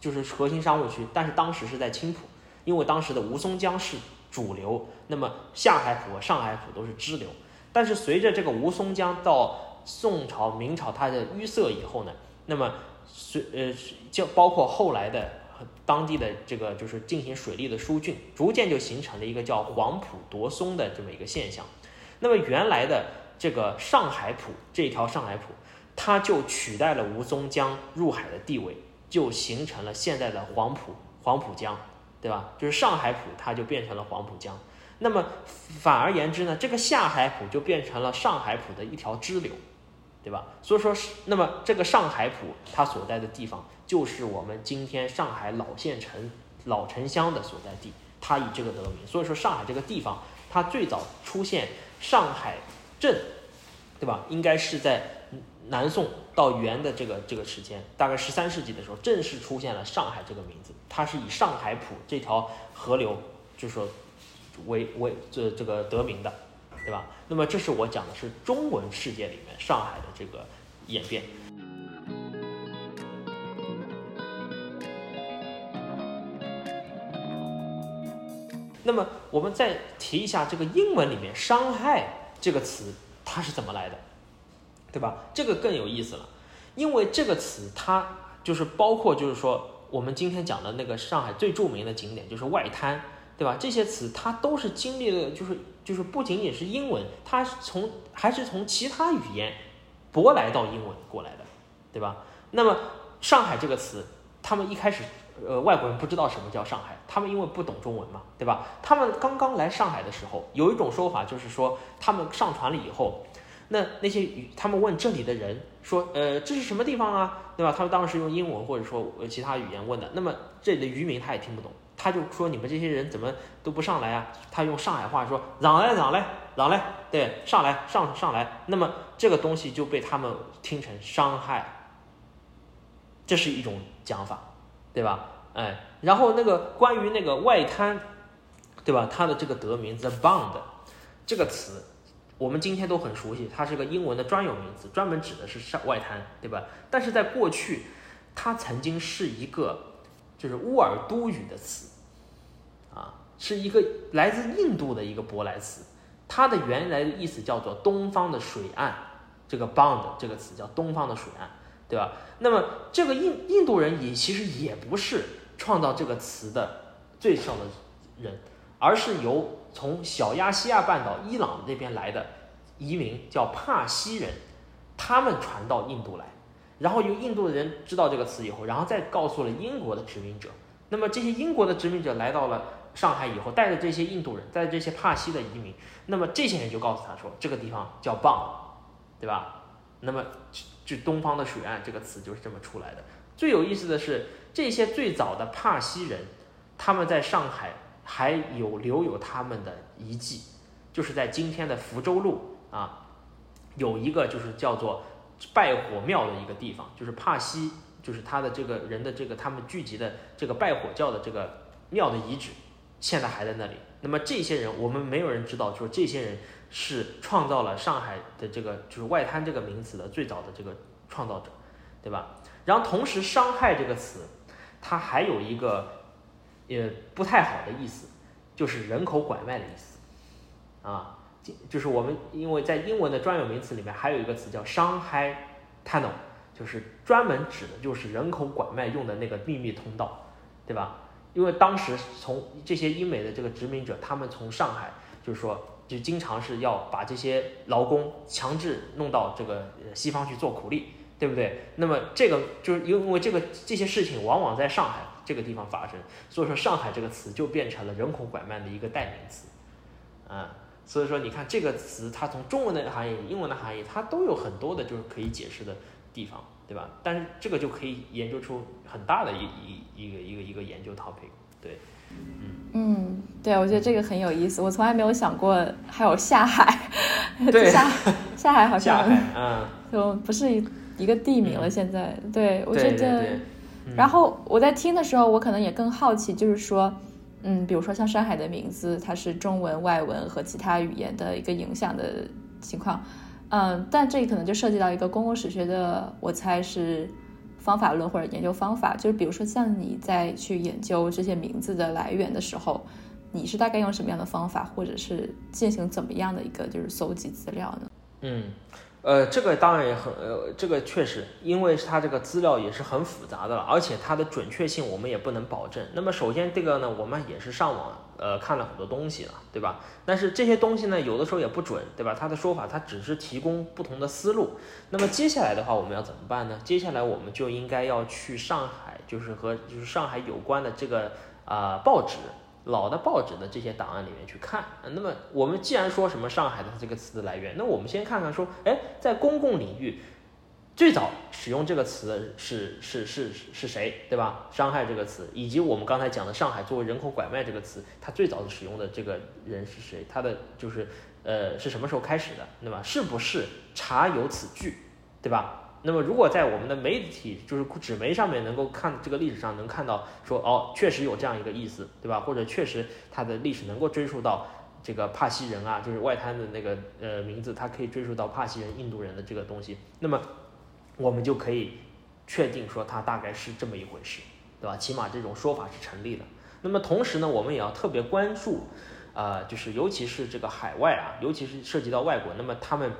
就是核心商务区，但是当时是在青浦，因为当时的吴淞江是主流，那么下海浦和上海浦都是支流。但是随着这个吴淞江到宋朝、明朝它的淤塞以后呢，那么随呃就包括后来的。当地的这个就是进行水利的疏浚，逐渐就形成了一个叫黄浦夺松的这么一个现象。那么原来的这个上海浦这条上海浦，它就取代了吴淞江入海的地位，就形成了现在的黄浦黄浦江，对吧？就是上海浦它就变成了黄浦江。那么反而言之呢，这个下海浦就变成了上海浦的一条支流。对吧？所以说是那么这个上海浦它所在的地方，就是我们今天上海老县城老城乡的所在地，它以这个得名。所以说上海这个地方，它最早出现上海镇，对吧？应该是在南宋到元的这个这个时间，大概十三世纪的时候，正式出现了上海这个名字。它是以上海浦这条河流，就是说为为这这个得名的。对吧？那么这是我讲的是中文世界里面上海的这个演变。那么我们再提一下这个英文里面“伤害”这个词它是怎么来的，对吧？这个更有意思了，因为这个词它就是包括就是说我们今天讲的那个上海最著名的景点就是外滩。对吧？这些词它都是经历了，就是就是不仅仅是英文，它从还是从其他语言舶来到英文过来的，对吧？那么上海这个词，他们一开始呃外国人不知道什么叫上海，他们因为不懂中文嘛，对吧？他们刚刚来上海的时候，有一种说法就是说，他们上船了以后，那那些语他们问这里的人说，呃这是什么地方啊？对吧？他们当时用英文或者说其他语言问的，那么这里的渔民他也听不懂。他就说：“你们这些人怎么都不上来啊？”他用上海话说：“让来，让来，让来，对，上来，上上来。”那么这个东西就被他们听成伤害，这是一种讲法，对吧？哎，然后那个关于那个外滩，对吧？它的这个得名 the bond 这个词，我们今天都很熟悉，它是个英文的专有名词，专门指的是上外滩，对吧？但是在过去，它曾经是一个就是乌尔都语的词，啊，是一个来自印度的一个舶来词，它的原来的意思叫做东方的水岸，这个 bond 这个词叫东方的水岸，对吧？那么这个印印度人也其实也不是创造这个词的最上的人，而是由从小亚细亚半岛伊朗那边来的移民叫帕西人，他们传到印度来，然后由印度的人知道这个词以后，然后再告诉了英国的殖民者。那么这些英国的殖民者来到了上海以后，带着这些印度人，带着这些帕西的移民，那么这些人就告诉他说，这个地方叫棒，对吧？那么就东方的水岸这个词就是这么出来的。最有意思的是，这些最早的帕西人，他们在上海还有留有他们的遗迹，就是在今天的福州路啊，有一个就是叫做拜火庙的一个地方，就是帕西，就是他的这个人的这个他们聚集的这个拜火教的这个庙的遗址，现在还在那里。那么这些人，我们没有人知道，就是这些人是创造了上海的这个就是外滩这个名词的最早的这个创造者，对吧？然后同时，伤害这个词，它还有一个也不太好的意思，就是人口拐卖的意思，啊，就是我们因为在英文的专有名词里面还有一个词叫伤害 tunnel，就是专门指的就是人口拐卖用的那个秘密通道，对吧？因为当时从这些英美的这个殖民者，他们从上海就是说，就经常是要把这些劳工强制弄到这个西方去做苦力。对不对？那么这个就是因为这个这些事情往往在上海这个地方发生，所以说上海这个词就变成了人口拐卖的一个代名词，啊，所以说你看这个词，它从中文的含义、英文的含义，它都有很多的就是可以解释的地方，对吧？但是这个就可以研究出很大的一一一个一个一个研究 topic，对，嗯。嗯，对，我觉得这个很有意思，我从来没有想过还有下海，对，(laughs) 下下海好像，下海嗯，就不是一。一个地名了，现在。对我觉得，然后我在听的时候，我可能也更好奇，就是说，嗯，比如说像山海的名字，它是中文、外文和其他语言的一个影响的情况，嗯，但这可能就涉及到一个公共史学的，我猜是方法论或者研究方法，就是比如说像你在去研究这些名字的来源的时候，你是大概用什么样的方法，或者是进行怎么样的一个就是搜集资料呢？嗯。呃，这个当然也很，呃，这个确实，因为它这个资料也是很复杂的了，而且它的准确性我们也不能保证。那么首先这个呢，我们也是上网，呃，看了很多东西了，对吧？但是这些东西呢，有的时候也不准，对吧？他的说法，他只是提供不同的思路。那么接下来的话，我们要怎么办呢？接下来我们就应该要去上海，就是和就是上海有关的这个啊报纸。老的报纸的这些档案里面去看，那么我们既然说什么上海的这个词的来源，那我们先看看说，哎，在公共领域最早使用这个词是是是是谁，对吧？伤害这个词，以及我们刚才讲的上海作为人口拐卖这个词，它最早使用的这个人是谁？他的就是呃是什么时候开始的，对吧？是不是查有此据，对吧？那么，如果在我们的媒体，就是纸媒上面能够看这个历史上能看到说，哦，确实有这样一个意思，对吧？或者确实它的历史能够追溯到这个帕西人啊，就是外滩的那个呃名字，它可以追溯到帕西人、印度人的这个东西，那么我们就可以确定说它大概是这么一回事，对吧？起码这种说法是成立的。那么同时呢，我们也要特别关注，呃，就是尤其是这个海外啊，尤其是涉及到外国，那么他们。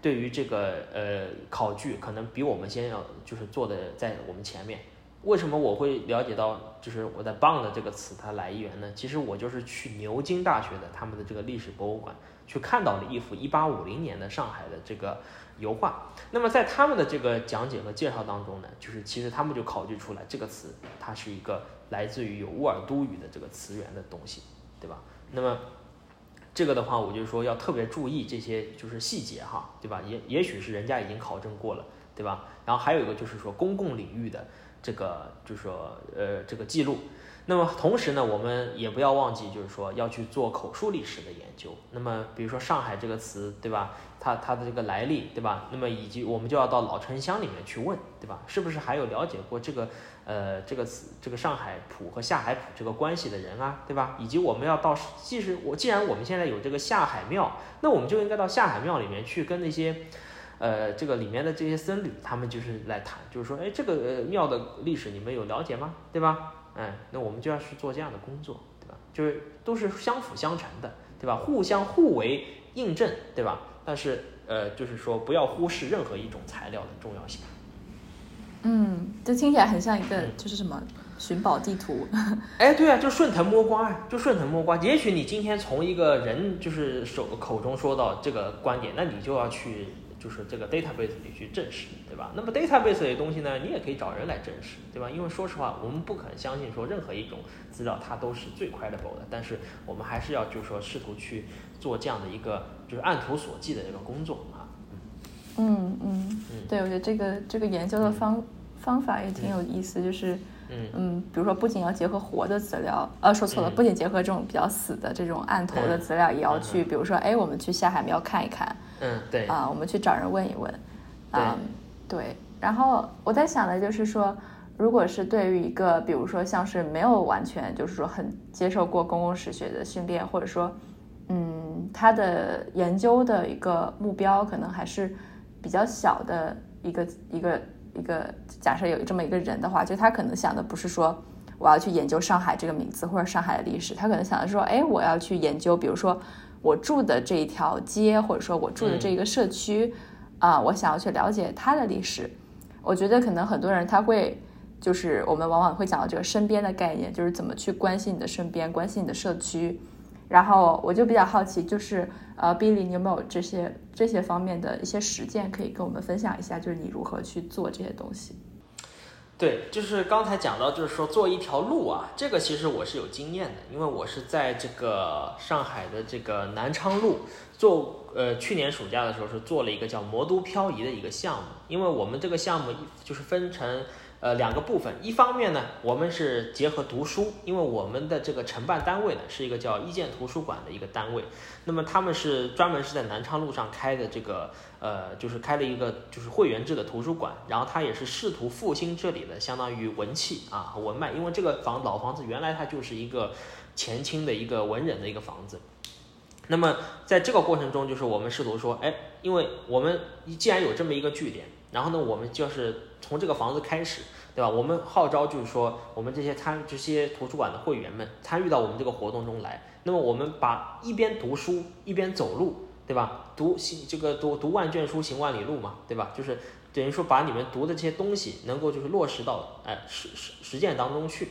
对于这个呃考据，可能比我们先要就是做的在我们前面。为什么我会了解到就是我在 “bond” 这个词它来源呢？其实我就是去牛津大学的他们的这个历史博物馆去看到了一幅1850年的上海的这个油画。那么在他们的这个讲解和介绍当中呢，就是其实他们就考据出来这个词它是一个来自于有乌尔都语的这个词源的东西，对吧？那么。这个的话，我就说要特别注意这些就是细节哈，对吧？也也许是人家已经考证过了，对吧？然后还有一个就是说公共领域的这个就是说呃这个记录。那么同时呢，我们也不要忘记就是说要去做口述历史的研究。那么比如说上海这个词，对吧？它它的这个来历，对吧？那么以及我们就要到老城乡里面去问，对吧？是不是还有了解过这个呃这个这个上海浦和下海浦这个关系的人啊，对吧？以及我们要到，即使我既然我们现在有这个下海庙，那我们就应该到下海庙里面去跟那些。呃，这个里面的这些僧侣，他们就是来谈，就是说，哎，这个呃庙的历史你们有了解吗？对吧？哎，那我们就要去做这样的工作，对吧？就是都是相辅相成的，对吧？互相互为印证，对吧？但是呃，就是说不要忽视任何一种材料的重要性。嗯，这听起来很像一个就是什么寻宝地图。(laughs) 哎，对啊，就顺藤摸瓜啊，就顺藤摸瓜。也许你今天从一个人就是手口中说到这个观点，那你就要去。就是这个 database 里去证实，对吧？那么 database 的东西呢，你也可以找人来证实，对吧？因为说实话，我们不肯相信说任何一种资料它都是最 credible 的，但是我们还是要就是说试图去做这样的一个就是按图索骥的这个工作啊。嗯嗯嗯，对，我觉得这个这个研究的方方法也挺有意思，就是嗯。嗯，比如说不仅要结合活的资料，呃，说错了，不仅结合这种比较死的这种案头的资料，也要去，比如说，哎，我们去下海庙看一看。嗯，对。啊，我们去找人问一问，啊，对，然后我在想的就是说，如果是对于一个，比如说像是没有完全就是说很接受过公共史学的训练，或者说，嗯，他的研究的一个目标可能还是比较小的一个一个一个，假设有这么一个人的话，就他可能想的不是说我要去研究上海这个名字或者上海的历史，他可能想的是说，哎，我要去研究，比如说。我住的这一条街，或者说我住的这一个社区，啊，我想要去了解它的历史。我觉得可能很多人他会，就是我们往往会讲到这个身边的概念，就是怎么去关心你的身边，关心你的社区。然后我就比较好奇，就是呃，Billy，你有没有这些这些方面的一些实践可以跟我们分享一下？就是你如何去做这些东西？对，就是刚才讲到，就是说做一条路啊，这个其实我是有经验的，因为我是在这个上海的这个南昌路做，呃，去年暑假的时候是做了一个叫魔都漂移的一个项目，因为我们这个项目就是分成。呃，两个部分，一方面呢，我们是结合读书，因为我们的这个承办单位呢是一个叫一建图书馆的一个单位，那么他们是专门是在南昌路上开的这个，呃，就是开了一个就是会员制的图书馆，然后他也是试图复兴这里的相当于文气啊和文脉，因为这个房老房子原来它就是一个前清的一个文人的一个房子，那么在这个过程中，就是我们试图说，哎，因为我们既然有这么一个据点。然后呢，我们就是从这个房子开始，对吧？我们号召就是说，我们这些参这些图书馆的会员们参与到我们这个活动中来。那么我们把一边读书一边走路，对吧？读行这个读读万卷书行万里路嘛，对吧？就是等于说把你们读的这些东西能够就是落实到哎实实实践当中去。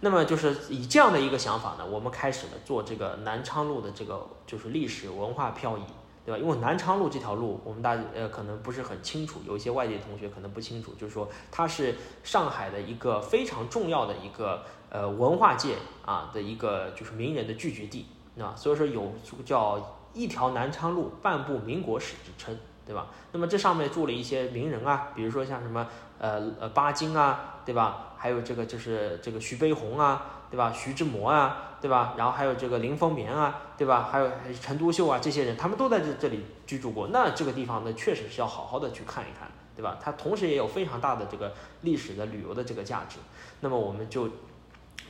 那么就是以这样的一个想法呢，我们开始了做这个南昌路的这个就是历史文化漂移。对吧？因为南昌路这条路，我们大呃可能不是很清楚，有一些外地同学可能不清楚，就是说它是上海的一个非常重要的一个呃文化界啊的一个就是名人的聚集地，那所以说有叫一条南昌路，半部民国史之称，对吧？那么这上面住了一些名人啊，比如说像什么呃呃巴金啊，对吧？还有这个就是这个徐悲鸿啊。对吧？徐志摩啊，对吧？然后还有这个林风眠啊，对吧？还有陈独秀啊，这些人他们都在这这里居住过。那这个地方呢，确实是要好好的去看一看，对吧？它同时也有非常大的这个历史的旅游的这个价值。那么我们就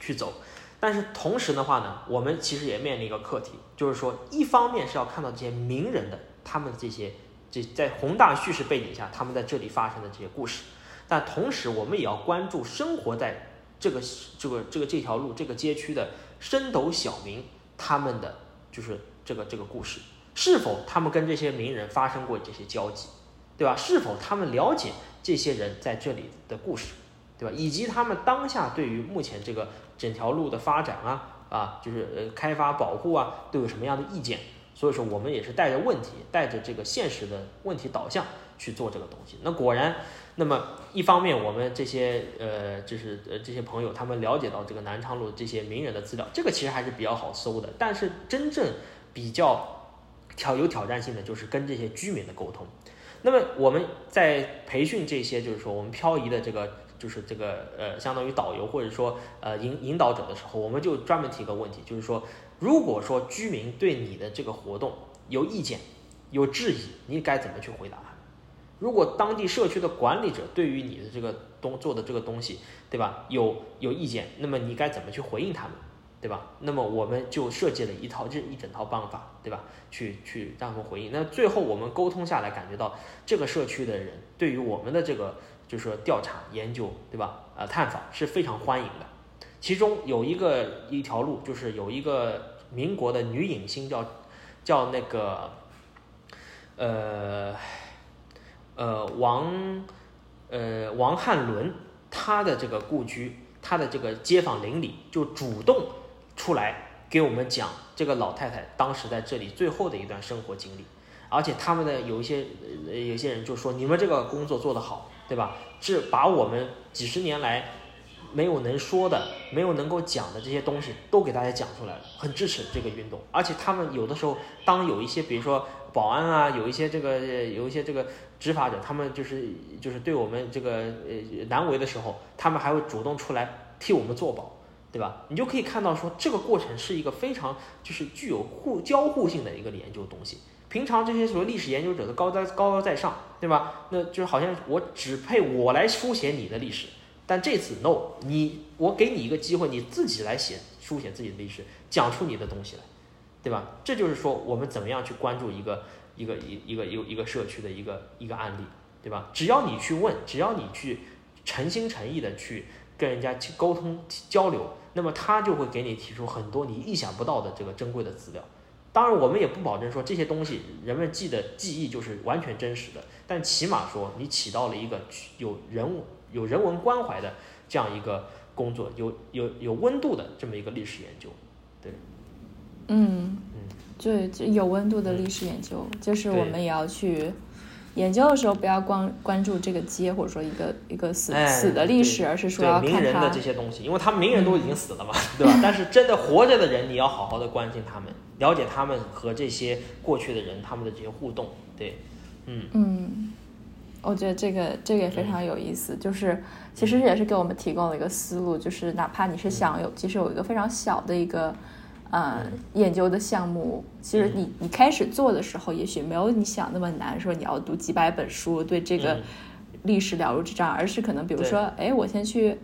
去走，但是同时的话呢，我们其实也面临一个课题，就是说，一方面是要看到这些名人的他们的这些这在宏大叙事背景下他们在这里发生的这些故事，但同时我们也要关注生活在。这个这个这个这条路这个街区的深斗小民，他们的就是这个这个故事，是否他们跟这些名人发生过这些交集，对吧？是否他们了解这些人在这里的故事，对吧？以及他们当下对于目前这个整条路的发展啊啊，就是呃开发保护啊，都有什么样的意见？所以说我们也是带着问题，带着这个现实的问题导向去做这个东西。那果然。那么一方面，我们这些呃，就是呃这些朋友，他们了解到这个南昌路这些名人的资料，这个其实还是比较好搜的。但是真正比较挑有挑战性的，就是跟这些居民的沟通。那么我们在培训这些，就是说我们漂移的这个，就是这个呃，相当于导游或者说呃引引导者的时候，我们就专门提个问题，就是说，如果说居民对你的这个活动有意见、有质疑，你该怎么去回答？如果当地社区的管理者对于你的这个东做的这个东西，对吧，有有意见，那么你该怎么去回应他们，对吧？那么我们就设计了一套这一整套办法，对吧？去去让他们回应。那最后我们沟通下来，感觉到这个社区的人对于我们的这个就是说调查研究，对吧？呃，探访是非常欢迎的。其中有一个一条路，就是有一个民国的女影星叫叫那个呃。呃，王，呃，王汉伦，他的这个故居，他的这个街坊邻里就主动出来给我们讲这个老太太当时在这里最后的一段生活经历，而且他们的有一些，呃，有些人就说你们这个工作做得好，对吧？这把我们几十年来没有能说的、没有能够讲的这些东西都给大家讲出来了，很支持这个运动。而且他们有的时候，当有一些，比如说保安啊，有一些这个，有一些这个。执法者，他们就是就是对我们这个呃难为的时候，他们还会主动出来替我们做保，对吧？你就可以看到说，这个过程是一个非常就是具有互交互性的一个研究东西。平常这些所谓历史研究者的高在高高在上，对吧？那就是好像我只配我来书写你的历史，但这次 no，你我给你一个机会，你自己来写书写自己的历史，讲出你的东西来，对吧？这就是说我们怎么样去关注一个。一个一一个一一个社区的一个一个案例，对吧？只要你去问，只要你去诚心诚意的去跟人家去沟通交流，那么他就会给你提出很多你意想不到的这个珍贵的资料。当然，我们也不保证说这些东西人们记的记忆就是完全真实的，但起码说你起到了一个有人有人文关怀的这样一个工作，有有有温度的这么一个历史研究，对，嗯。对，就有温度的历史研究，就是我们也要去研究的时候，不要光关注这个街，或者说一个一个死死的历史，而是说要看他的这些东西，因为他们名人都已经死了嘛，对吧？但是真的活着的人，你要好好的关心他们，了解他们和这些过去的人他们的这些互动，对，嗯。嗯，我觉得这个这个也非常有意思，就是其实也是给我们提供了一个思路，就是哪怕你是想有，即使有一个非常小的一个。呃，研究的项目，其实你你开始做的时候，也许没有你想那么难，说你要读几百本书，对这个历史了如指掌，而是可能比如说，哎，我先去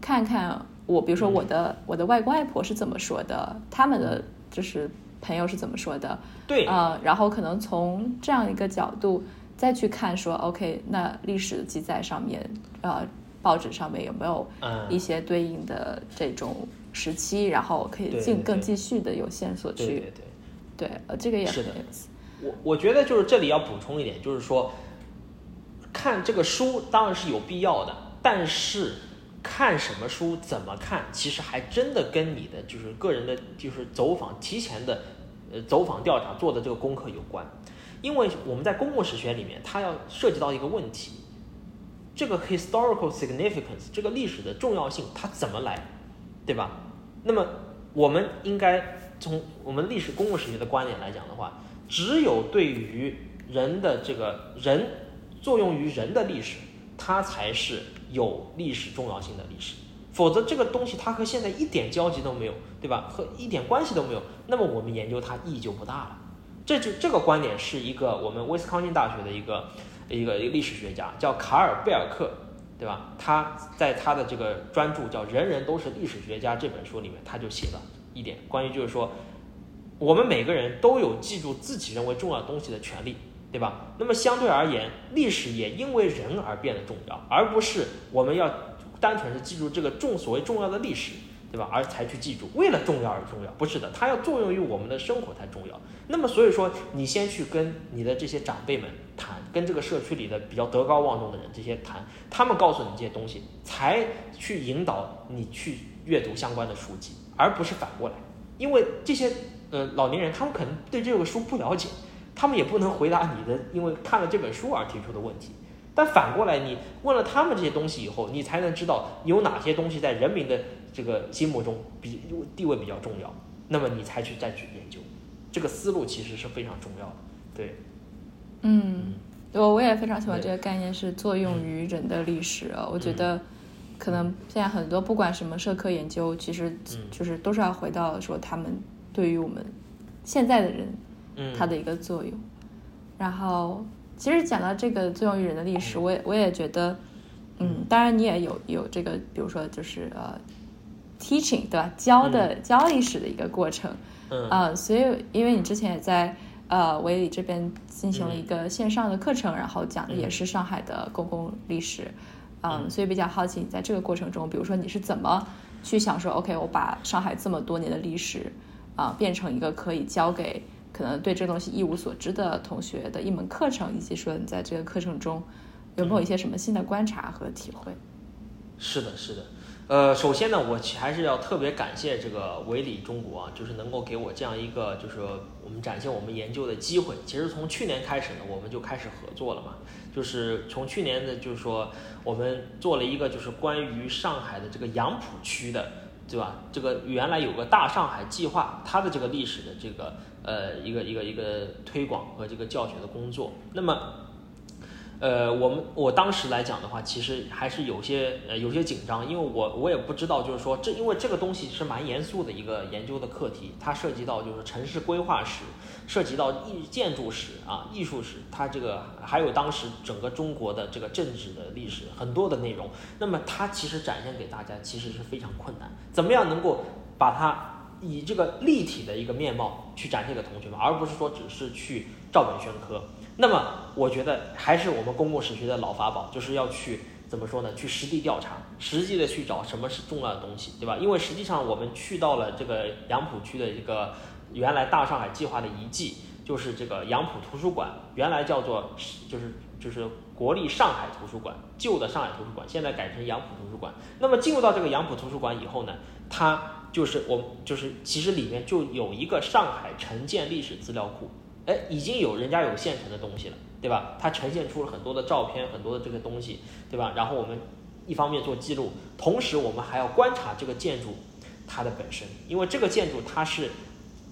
看看我，比如说我的我的外公外婆是怎么说的，他们的就是朋友是怎么说的，对，呃，然后可能从这样一个角度再去看，说，OK，那历史的记载上面，呃，报纸上面有没有一些对应的这种。时期，然后可以进更继续的有线索去，对对对，呃，这个也是的。我我觉得就是这里要补充一点，就是说，看这个书当然是有必要的，但是看什么书怎么看，其实还真的跟你的就是个人的，就是走访提前的呃走访调查做的这个功课有关。因为我们在公共史学里面，它要涉及到一个问题，这个 historical significance 这个历史的重要性它怎么来，对吧？那么，我们应该从我们历史公共史学的观点来讲的话，只有对于人的这个人作用于人的历史，它才是有历史重要性的历史。否则，这个东西它和现在一点交集都没有，对吧？和一点关系都没有，那么我们研究它意义就不大了。这就这个观点是一个我们威斯康星大学的一个一个一个历史学家叫卡尔贝尔克。对吧？他在他的这个专著叫《人人都是历史学家》这本书里面，他就写了一点关于，就是说，我们每个人都有记住自己认为重要东西的权利，对吧？那么相对而言，历史也因为人而变得重要，而不是我们要单纯是记住这个重所谓重要的历史。对吧？而才去记住，为了重要而重要，不是的，它要作用于我们的生活才重要。那么，所以说，你先去跟你的这些长辈们谈，跟这个社区里的比较德高望重的人这些谈，他们告诉你这些东西，才去引导你去阅读相关的书籍，而不是反过来。因为这些呃老年人，他们可能对这个书不了解，他们也不能回答你的，因为看了这本书而提出的问题。但反过来，你问了他们这些东西以后，你才能知道有哪些东西在人民的这个心目中比地位比较重要，那么你才去再去研究，这个思路其实是非常重要的。对，嗯，我我也非常喜欢这个概念，是作用于人的历史啊。我觉得可能现在很多不管什么社科研究，其实就是都是要回到说他们对于我们现在的人嗯他的一个作用，然后。其实讲到这个作用于人的历史，我也我也觉得，嗯，当然你也有有这个，比如说就是呃，teaching 对吧？教的教历史的一个过程，嗯啊，所以因为你之前也在呃维里这边进行了一个线上的课程，然后讲的也是上海的公共历史，嗯，所以比较好奇你在这个过程中，比如说你是怎么去想说，OK，我把上海这么多年的历史啊变成一个可以教给可能对这东西一无所知的同学的一门课程，以及说你在这个课程中有没有一些什么新的观察和体会？是的，是的。呃，首先呢，我还是要特别感谢这个维理中国啊，就是能够给我这样一个，就是我们展现我们研究的机会。其实从去年开始呢，我们就开始合作了嘛，就是从去年的，就是说我们做了一个，就是关于上海的这个杨浦区的，对吧？这个原来有个大上海计划，它的这个历史的这个呃一个一个一个推广和这个教学的工作。那么呃，我们我当时来讲的话，其实还是有些呃有些紧张，因为我我也不知道，就是说这因为这个东西是蛮严肃的一个研究的课题，它涉及到就是城市规划史，涉及到艺建筑史啊艺术史，它这个还有当时整个中国的这个政治的历史很多的内容，那么它其实展现给大家其实是非常困难，怎么样能够把它以这个立体的一个面貌去展现给同学们，而不是说只是去照本宣科。那么我觉得还是我们公共史学的老法宝，就是要去怎么说呢？去实地调查，实际的去找什么是重要的东西，对吧？因为实际上我们去到了这个杨浦区的一个原来大上海计划的遗迹，就是这个杨浦图书馆，原来叫做就是就是国立上海图书馆，旧的上海图书馆，现在改成杨浦图书馆。那么进入到这个杨浦图书馆以后呢，它就是我就是其实里面就有一个上海城建历史资料库。哎，已经有人家有现成的东西了，对吧？它呈现出了很多的照片，很多的这个东西，对吧？然后我们一方面做记录，同时我们还要观察这个建筑它的本身，因为这个建筑它是，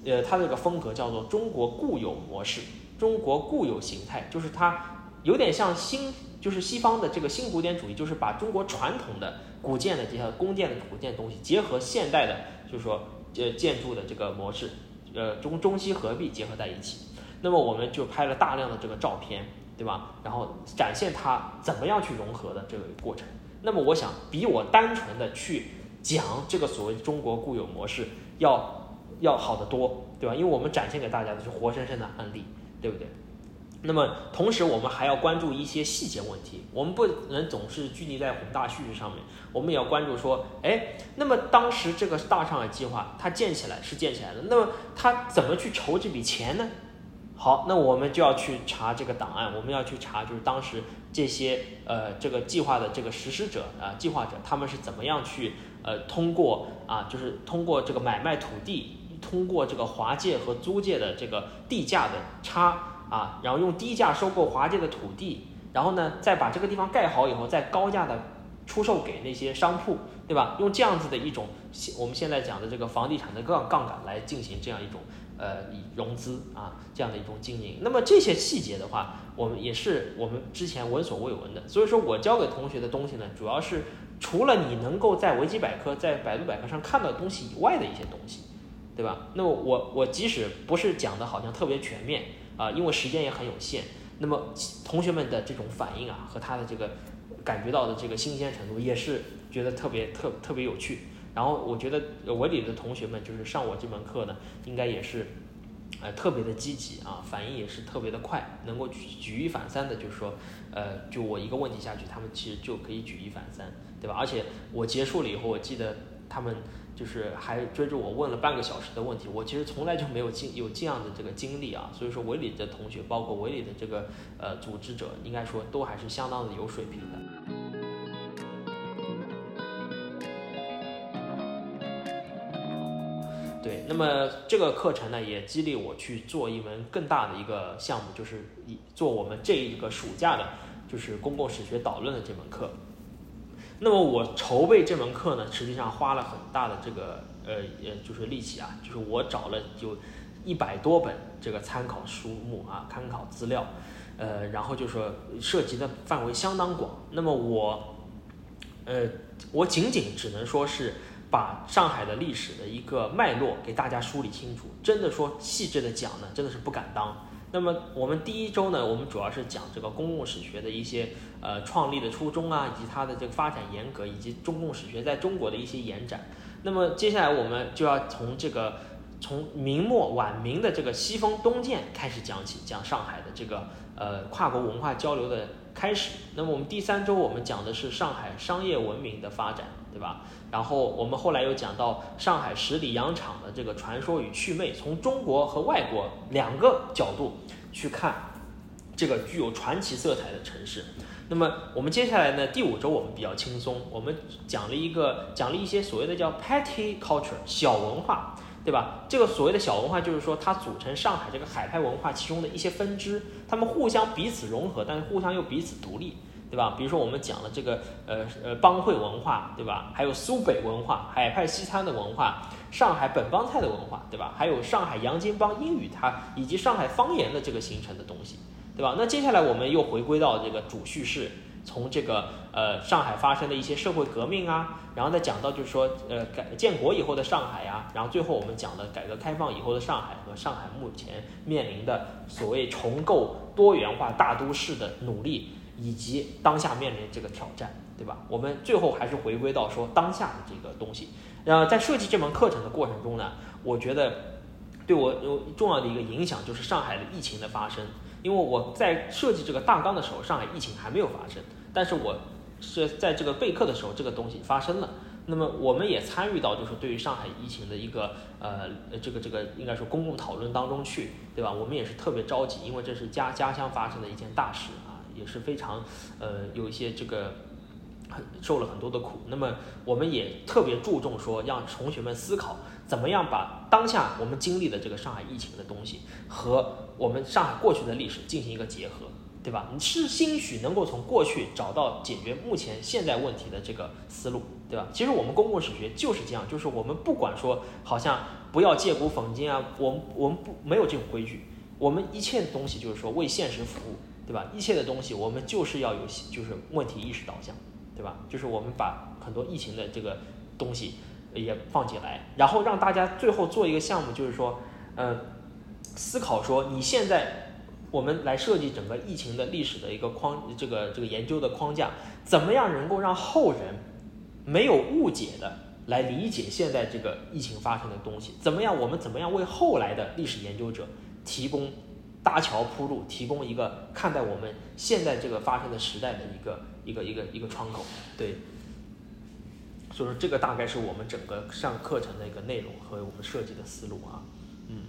呃，它这个风格叫做中国固有模式，中国固有形态，就是它有点像新，就是西方的这个新古典主义，就是把中国传统的古建的这些宫殿的古建东西，结合现代的，就是说呃建筑的这个模式，呃中中西合璧结合在一起。那么我们就拍了大量的这个照片，对吧？然后展现它怎么样去融合的这个过程。那么我想，比我单纯的去讲这个所谓中国固有模式要要好得多，对吧？因为我们展现给大家的是活生生的案例，对不对？那么同时我们还要关注一些细节问题，我们不能总是拘泥在宏大叙事上面，我们也要关注说，哎，那么当时这个大上海计划它建起来是建起来了，那么它怎么去筹这笔钱呢？好，那我们就要去查这个档案，我们要去查，就是当时这些呃这个计划的这个实施者啊，计划者他们是怎么样去呃通过啊，就是通过这个买卖土地，通过这个华界和租界的这个地价的差啊，然后用低价收购华界的土地，然后呢再把这个地方盖好以后，再高价的出售给那些商铺，对吧？用这样子的一种我们现在讲的这个房地产的杠杠杆来进行这样一种。呃，以融资啊这样的一种经营，那么这些细节的话，我们也是我们之前闻所未闻的。所以说我教给同学的东西呢，主要是除了你能够在维基百科、在百度百科上看到的东西以外的一些东西，对吧？那么我我即使不是讲的好像特别全面啊，因为时间也很有限，那么同学们的这种反应啊和他的这个感觉到的这个新鲜程度，也是觉得特别特特别有趣。然后我觉得文理的同学们就是上我这门课呢，应该也是，呃，特别的积极啊，反应也是特别的快，能够举举一反三的，就是说，呃，就我一个问题下去，他们其实就可以举一反三，对吧？而且我结束了以后，我记得他们就是还追着我问了半个小时的问题，我其实从来就没有经有这样的这个经历啊，所以说文理的同学，包括文理的这个呃组织者，应该说都还是相当的有水平的。对，那么这个课程呢，也激励我去做一门更大的一个项目，就是一做我们这一个暑假的，就是公共史学导论的这门课。那么我筹备这门课呢，实际上花了很大的这个呃呃，就是力气啊，就是我找了有一百多本这个参考书目啊，参考资料，呃，然后就说涉及的范围相当广。那么我，呃，我仅仅只能说是。把上海的历史的一个脉络给大家梳理清楚，真的说细致的讲呢，真的是不敢当。那么我们第一周呢，我们主要是讲这个公共史学的一些呃创立的初衷啊，以及它的这个发展严格，以及中共史学在中国的一些延展。那么接下来我们就要从这个从明末晚明的这个西风东渐开始讲起，讲上海的这个呃跨国文化交流的开始。那么我们第三周我们讲的是上海商业文明的发展，对吧？然后我们后来又讲到上海十里洋场的这个传说与趣味，从中国和外国两个角度去看这个具有传奇色彩的城市。那么我们接下来呢，第五周我们比较轻松，我们讲了一个讲了一些所谓的叫 petty culture 小文化，对吧？这个所谓的小文化就是说它组成上海这个海派文化其中的一些分支，它们互相彼此融合，但是互相又彼此独立。对吧？比如说我们讲了这个呃呃帮会文化，对吧？还有苏北文化、海派西餐的文化、上海本帮菜的文化，对吧？还有上海洋泾浜英语它以及上海方言的这个形成的东西，对吧？那接下来我们又回归到这个主叙事，从这个呃上海发生的一些社会革命啊，然后再讲到就是说呃改建国以后的上海呀，然后最后我们讲的改革开放以后的上海和上海目前面临的所谓重构多元化大都市的努力。以及当下面临这个挑战，对吧？我们最后还是回归到说当下的这个东西。呃，在设计这门课程的过程中呢，我觉得对我有重要的一个影响就是上海的疫情的发生。因为我在设计这个大纲的时候，上海疫情还没有发生，但是我是在这个备课的时候，这个东西发生了。那么我们也参与到就是对于上海疫情的一个呃这个这个应该说公共讨论当中去，对吧？我们也是特别着急，因为这是家家乡发生的一件大事。也是非常，呃，有一些这个很受了很多的苦。那么我们也特别注重说，让同学们思考怎么样把当下我们经历的这个上海疫情的东西和我们上海过去的历史进行一个结合，对吧？你是兴许能够从过去找到解决目前现在问题的这个思路，对吧？其实我们公共史学就是这样，就是我们不管说好像不要借古讽今啊，我们我们不没有这种规矩，我们一切东西就是说为现实服务。对吧？一切的东西，我们就是要有，就是问题意识导向，对吧？就是我们把很多疫情的这个东西也放进来，然后让大家最后做一个项目，就是说，嗯，思考说，你现在我们来设计整个疫情的历史的一个框，这个这个研究的框架，怎么样能够让后人没有误解的来理解现在这个疫情发生的东西？怎么样？我们怎么样为后来的历史研究者提供？搭桥铺路，提供一个看待我们现在这个发生的时代的一个一个一个一个窗口，对。所以说，这个大概是我们整个上课程的一个内容和我们设计的思路啊，嗯，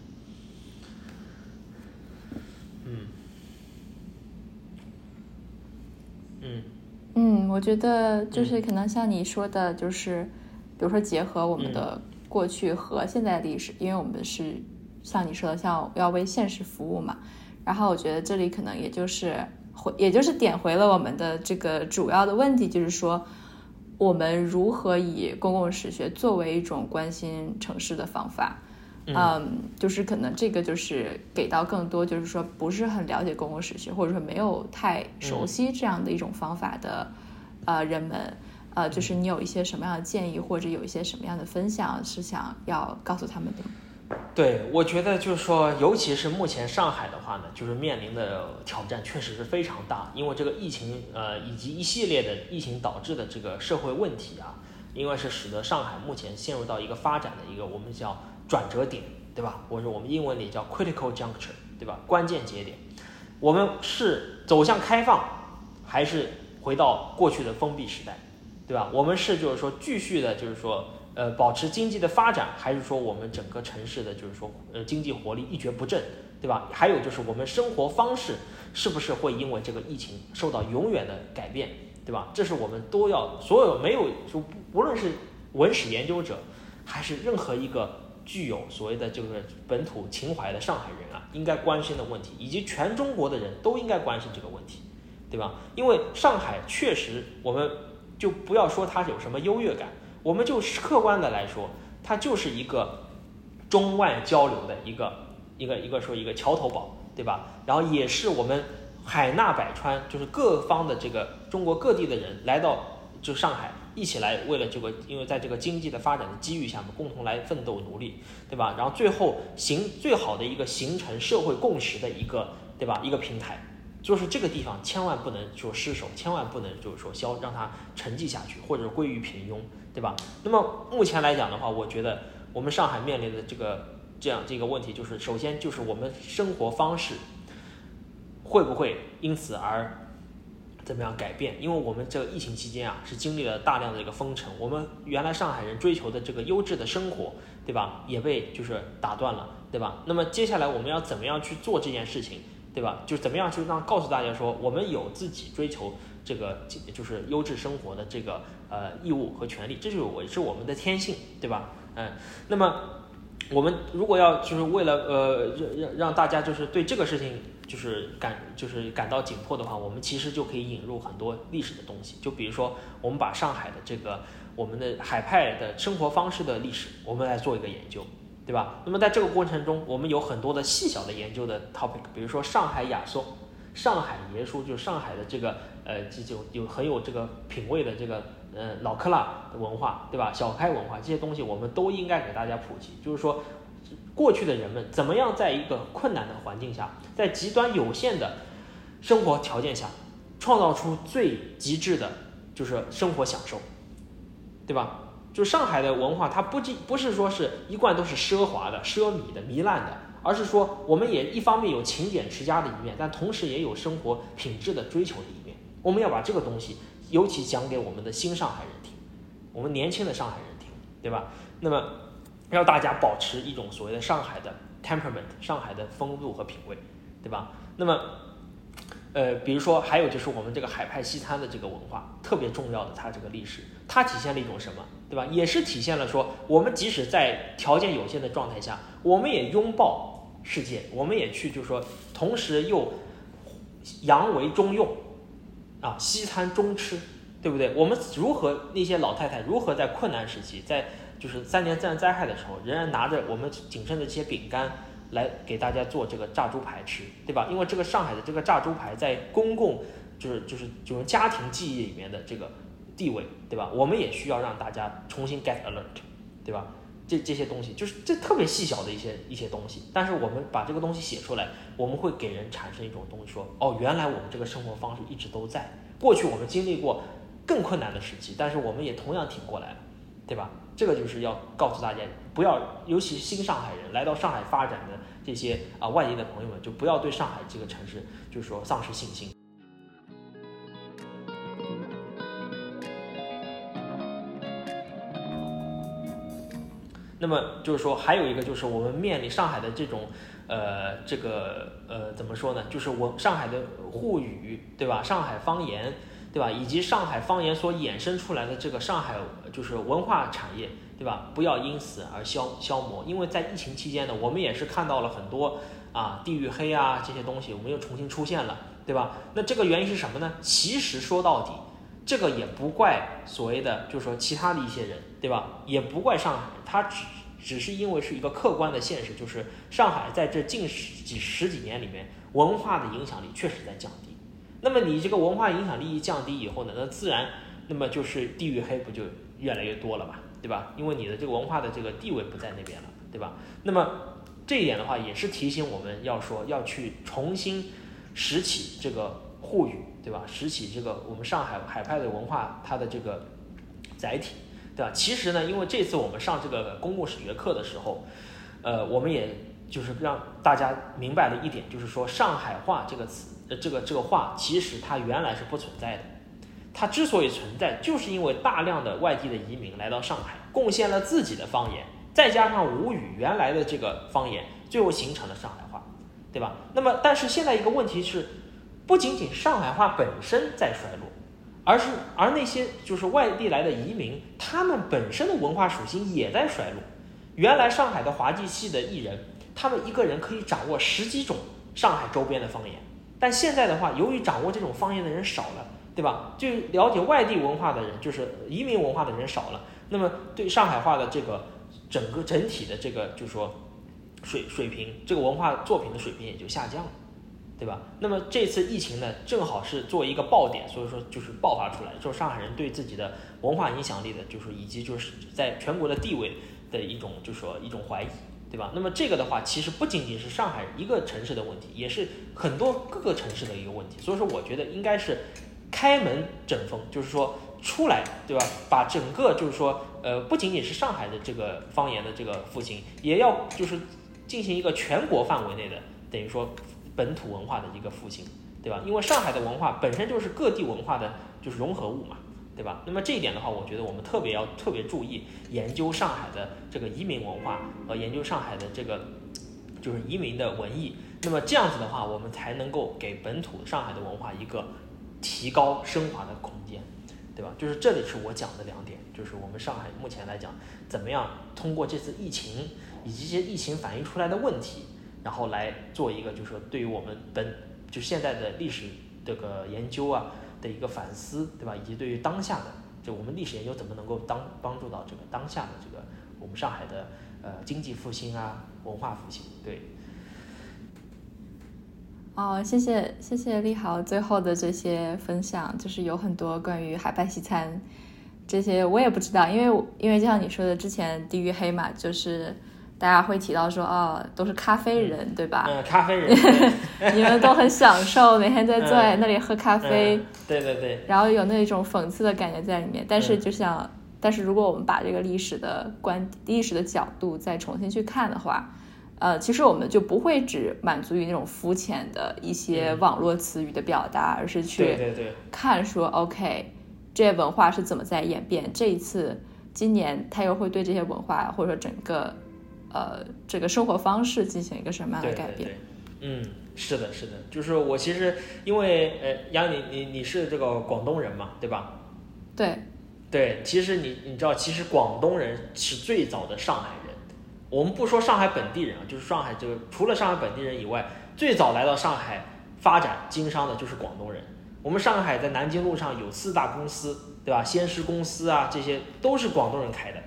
嗯，嗯，嗯，我觉得就是可能像你说的，就是比如说结合我们的过去和现在历史，因为我们是。像你说的，像要为现实服务嘛，然后我觉得这里可能也就是回，也就是点回了我们的这个主要的问题，就是说我们如何以公共史学作为一种关心城市的方法，嗯，就是可能这个就是给到更多就是说不是很了解公共史学，或者说没有太熟悉这样的一种方法的呃人们，呃，就是你有一些什么样的建议，或者有一些什么样的分享是想要告诉他们的。对，我觉得就是说，尤其是目前上海的话呢，就是面临的挑战确实是非常大，因为这个疫情，呃，以及一系列的疫情导致的这个社会问题啊，因为是使得上海目前陷入到一个发展的一个我们叫转折点，对吧？或者我们英文里叫 critical juncture，对吧？关键节点，我们是走向开放，还是回到过去的封闭时代，对吧？我们是就是说继续的，就是说。呃，保持经济的发展，还是说我们整个城市的就是说，呃，经济活力一蹶不振，对吧？还有就是我们生活方式是不是会因为这个疫情受到永远的改变，对吧？这是我们都要所有没有就无论是文史研究者，还是任何一个具有所谓的就是本土情怀的上海人啊，应该关心的问题，以及全中国的人都应该关心这个问题，对吧？因为上海确实，我们就不要说它有什么优越感。我们就客观的来说，它就是一个中外交流的一个一个一个说一个桥头堡，对吧？然后也是我们海纳百川，就是各方的这个中国各地的人来到就上海一起来为了这个，因为在这个经济的发展的机遇下面，共同来奋斗努力，对吧？然后最后形最好的一个形成社会共识的一个，对吧？一个平台，就是这个地方千万不能说失守，千万不能就是说消让它沉寂下去，或者归于平庸，对吧？那么目前来讲的话，我觉得我们上海面临的这个这样这个问题，就是首先就是我们生活方式会不会因此而。怎么样改变？因为我们这个疫情期间啊，是经历了大量的一个封城，我们原来上海人追求的这个优质的生活，对吧？也被就是打断了，对吧？那么接下来我们要怎么样去做这件事情，对吧？就怎么样去让告诉大家说，我们有自己追求这个就是优质生活的这个呃义务和权利，这就是我是我们的天性，对吧？嗯，那么我们如果要就是为了呃让让让大家就是对这个事情。就是感就是感到紧迫的话，我们其实就可以引入很多历史的东西。就比如说，我们把上海的这个我们的海派的生活方式的历史，我们来做一个研究，对吧？那么在这个过程中，我们有很多的细小的研究的 topic，比如说上海雅颂、上海爷书，就是上海的这个呃这就有很有这个品味的这个呃老克拉文化，对吧？小开文化这些东西，我们都应该给大家普及，就是说。过去的人们怎么样在一个困难的环境下，在极端有限的生活条件下，创造出最极致的，就是生活享受，对吧？就上海的文化，它不仅不是说是一贯都是奢华的、奢靡的、糜烂的，而是说我们也一方面有勤俭持家的一面，但同时也有生活品质的追求的一面。我们要把这个东西，尤其讲给我们的新上海人听，我们年轻的上海人听，对吧？那么。让大家保持一种所谓的上海的 temperament，上海的风度和品味，对吧？那么，呃，比如说还有就是我们这个海派西餐的这个文化特别重要的，它这个历史，它体现了一种什么，对吧？也是体现了说，我们即使在条件有限的状态下，我们也拥抱世界，我们也去就是说，同时又洋为中用，啊，西餐中吃，对不对？我们如何那些老太太如何在困难时期在就是三年自然灾害的时候，仍然拿着我们仅剩的这些饼干来给大家做这个炸猪排吃，对吧？因为这个上海的这个炸猪排在公共就是就是就是家庭记忆里面的这个地位，对吧？我们也需要让大家重新 get alert，对吧？这这些东西就是这特别细小的一些一些东西，但是我们把这个东西写出来，我们会给人产生一种东西，说哦，原来我们这个生活方式一直都在。过去我们经历过更困难的时期，但是我们也同样挺过来了，对吧？这个就是要告诉大家，不要，尤其是新上海人来到上海发展的这些啊外地的朋友们，就不要对上海这个城市，就是说丧失信心。那么就是说，还有一个就是我们面临上海的这种，呃，这个呃，怎么说呢？就是我上海的沪语，对吧？上海方言。对吧？以及上海方言所衍生出来的这个上海就是文化产业，对吧？不要因此而消消磨，因为在疫情期间呢，我们也是看到了很多啊地域黑啊这些东西，我们又重新出现了，对吧？那这个原因是什么呢？其实说到底，这个也不怪所谓的就是说其他的一些人，对吧？也不怪上海，它只只是因为是一个客观的现实，就是上海在这近十几十几年里面，文化的影响力确实在降低。那么你这个文化影响力一降低以后呢，那自然，那么就是地域黑不就越来越多了嘛，对吧？因为你的这个文化的这个地位不在那边了，对吧？那么这一点的话，也是提醒我们要说要去重新拾起这个沪语，对吧？拾起这个我们上海海派的文化它的这个载体，对吧？其实呢，因为这次我们上这个公共史学课的时候，呃，我们也就是让大家明白了一点，就是说上海话这个词。呃，这个这个话其实它原来是不存在的，它之所以存在，就是因为大量的外地的移民来到上海，贡献了自己的方言，再加上吴语原来的这个方言，最后形成了上海话，对吧？那么，但是现在一个问题是，不仅仅上海话本身在衰落，而是而那些就是外地来的移民，他们本身的文化属性也在衰落。原来上海的滑稽戏的艺人，他们一个人可以掌握十几种上海周边的方言。但现在的话，由于掌握这种方言的人少了，对吧？就了解外地文化的人，就是移民文化的人少了，那么对上海话的这个整个整体的这个，就是说水水平，这个文化作品的水平也就下降了，对吧？那么这次疫情呢，正好是作为一个爆点，所以说就是爆发出来，就上海人对自己的文化影响力的，就是以及就是在全国的地位的一种，就是说一种怀疑，对吧？那么这个的话，其实不仅仅是上海一个城市的问题，也是很多各个城市的一个问题。所以说，我觉得应该是开门整风，就是说出来，对吧？把整个就是说，呃，不仅仅是上海的这个方言的这个复兴，也要就是进行一个全国范围内的，等于说。本土文化的一个复兴，对吧？因为上海的文化本身就是各地文化的就是融合物嘛，对吧？那么这一点的话，我觉得我们特别要特别注意研究上海的这个移民文化和研究上海的这个就是移民的文艺。那么这样子的话，我们才能够给本土上海的文化一个提高升华的空间，对吧？就是这里是我讲的两点，就是我们上海目前来讲，怎么样通过这次疫情以及一些疫情反映出来的问题。然后来做一个，就是说对于我们本就现在的历史这个研究啊的一个反思，对吧？以及对于当下的，就我们历史研究怎么能够当帮助到这个当下的这个我们上海的呃经济复兴啊，文化复兴，对。哦，谢谢谢谢立豪最后的这些分享，就是有很多关于海派西餐这些我也不知道，因为因为就像你说的，之前地域黑嘛，就是。大家会提到说，哦，都是咖啡人，对吧？嗯，咖啡人，(laughs) 你们都很享受，每天在坐在那里喝咖啡。对对对。然后有那种讽刺的感觉在里面，但是就像，但是如果我们把这个历史的观历史的角度再重新去看的话，呃，其实我们就不会只满足于那种肤浅的一些网络词语的表达，而是去看说，OK，这些文化是怎么在演变？这一次，今年他又会对这些文化或者说整个。呃，这个生活方式进行一个什么样的改变？对嗯，是的，是的，就是我其实因为呃，杨你你你是这个广东人嘛，对吧？对，对，其实你你知道，其实广东人是最早的上海人。我们不说上海本地人啊，就是上海这个除了上海本地人以外，最早来到上海发展经商的就是广东人。我们上海在南京路上有四大公司，对吧？先施公司啊，这些都是广东人开的。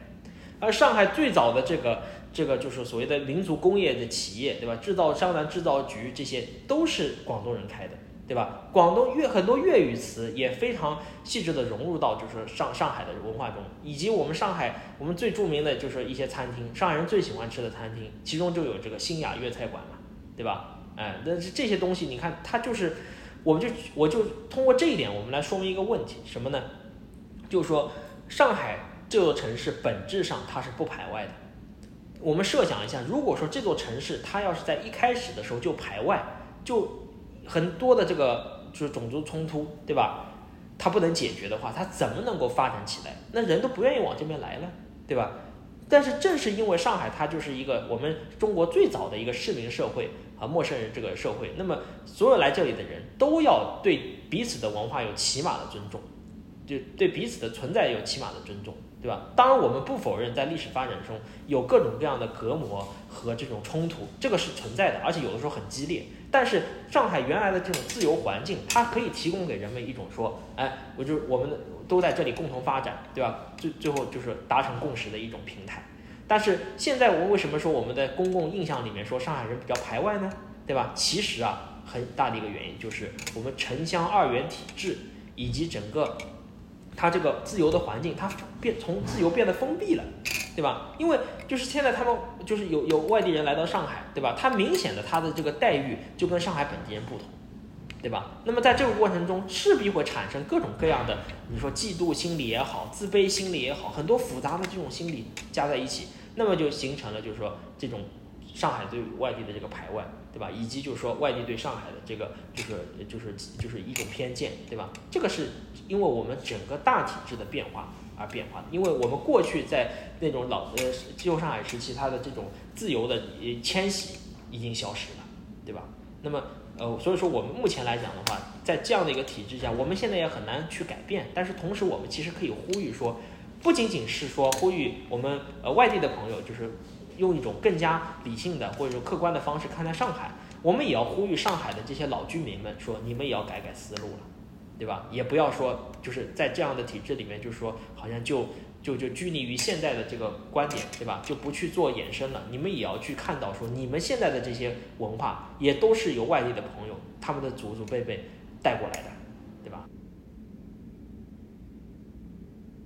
而上海最早的这个。这个就是所谓的民族工业的企业，对吧？制造商、南制造局这些都是广东人开的，对吧？广东粤很多粤语词也非常细致的融入到就是上上海的文化中，以及我们上海我们最著名的就是一些餐厅，上海人最喜欢吃的餐厅，其中就有这个新雅粤菜馆嘛，对吧？哎，但是这些东西你看，它就是，我们就我就通过这一点，我们来说明一个问题，什么呢？就是说上海这座城市本质上它是不排外的。我们设想一下，如果说这座城市它要是在一开始的时候就排外，就很多的这个就是种族冲突，对吧？它不能解决的话，它怎么能够发展起来？那人都不愿意往这边来了，对吧？但是正是因为上海它就是一个我们中国最早的一个市民社会啊，陌生人这个社会，那么所有来这里的人都要对彼此的文化有起码的尊重，就对彼此的存在有起码的尊重。对吧？当然，我们不否认在历史发展中有各种各样的隔膜和这种冲突，这个是存在的，而且有的时候很激烈。但是上海原来的这种自由环境，它可以提供给人们一种说，哎，我就我们都在这里共同发展，对吧？最最后就是达成共识的一种平台。但是现在我为什么说我们的公共印象里面说上海人比较排外呢？对吧？其实啊，很大的一个原因就是我们城乡二元体制以及整个。它这个自由的环境，它变从自由变得封闭了，对吧？因为就是现在他们就是有有外地人来到上海，对吧？他明显的他的这个待遇就跟上海本地人不同，对吧？那么在这个过程中，势必会产生各种各样的，你说嫉妒心理也好，自卑心理也好，很多复杂的这种心理加在一起，那么就形成了就是说这种上海对外地的这个排外。对吧？以及就是说，外地对上海的这个，就是就是就是一种偏见，对吧？这个是因为我们整个大体制的变化而变化的。因为我们过去在那种老呃旧上海时期，它的这种自由的迁徙已经消失了，对吧？那么呃，所以说我们目前来讲的话，在这样的一个体制下，我们现在也很难去改变。但是同时，我们其实可以呼吁说，不仅仅是说呼吁我们呃外地的朋友，就是。用一种更加理性的或者说客观的方式看待上海，我们也要呼吁上海的这些老居民们说，你们也要改改思路了，对吧？也不要说就是在这样的体制里面，就是说好像就就就拘泥于现在的这个观点，对吧？就不去做衍生了。你们也要去看到说，你们现在的这些文化也都是由外地的朋友他们的祖祖辈辈带过来的，对吧？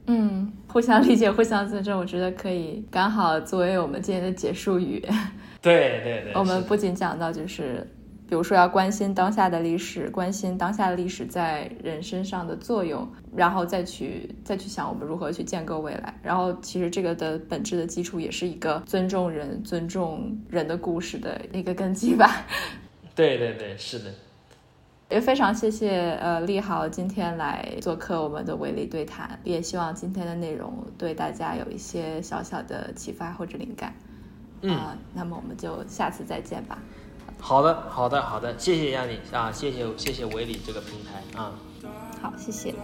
嗯，互相理解，互相尊重，我觉得可以刚好作为我们今天的结束语。(laughs) 对对对，我们不仅讲到就是。比如说，要关心当下的历史，关心当下的历史在人身上的作用，然后再去再去想我们如何去建构未来。然后，其实这个的本质的基础也是一个尊重人、尊重人的故事的一个根基吧。(laughs) 对对对，是的。也非常谢谢呃立豪今天来做客我们的维理对谈，也希望今天的内容对大家有一些小小的启发或者灵感。嗯，那么我们就下次再见吧。好的，好的，好的，谢谢亚力啊，谢谢谢谢维理这个平台啊。好，谢谢。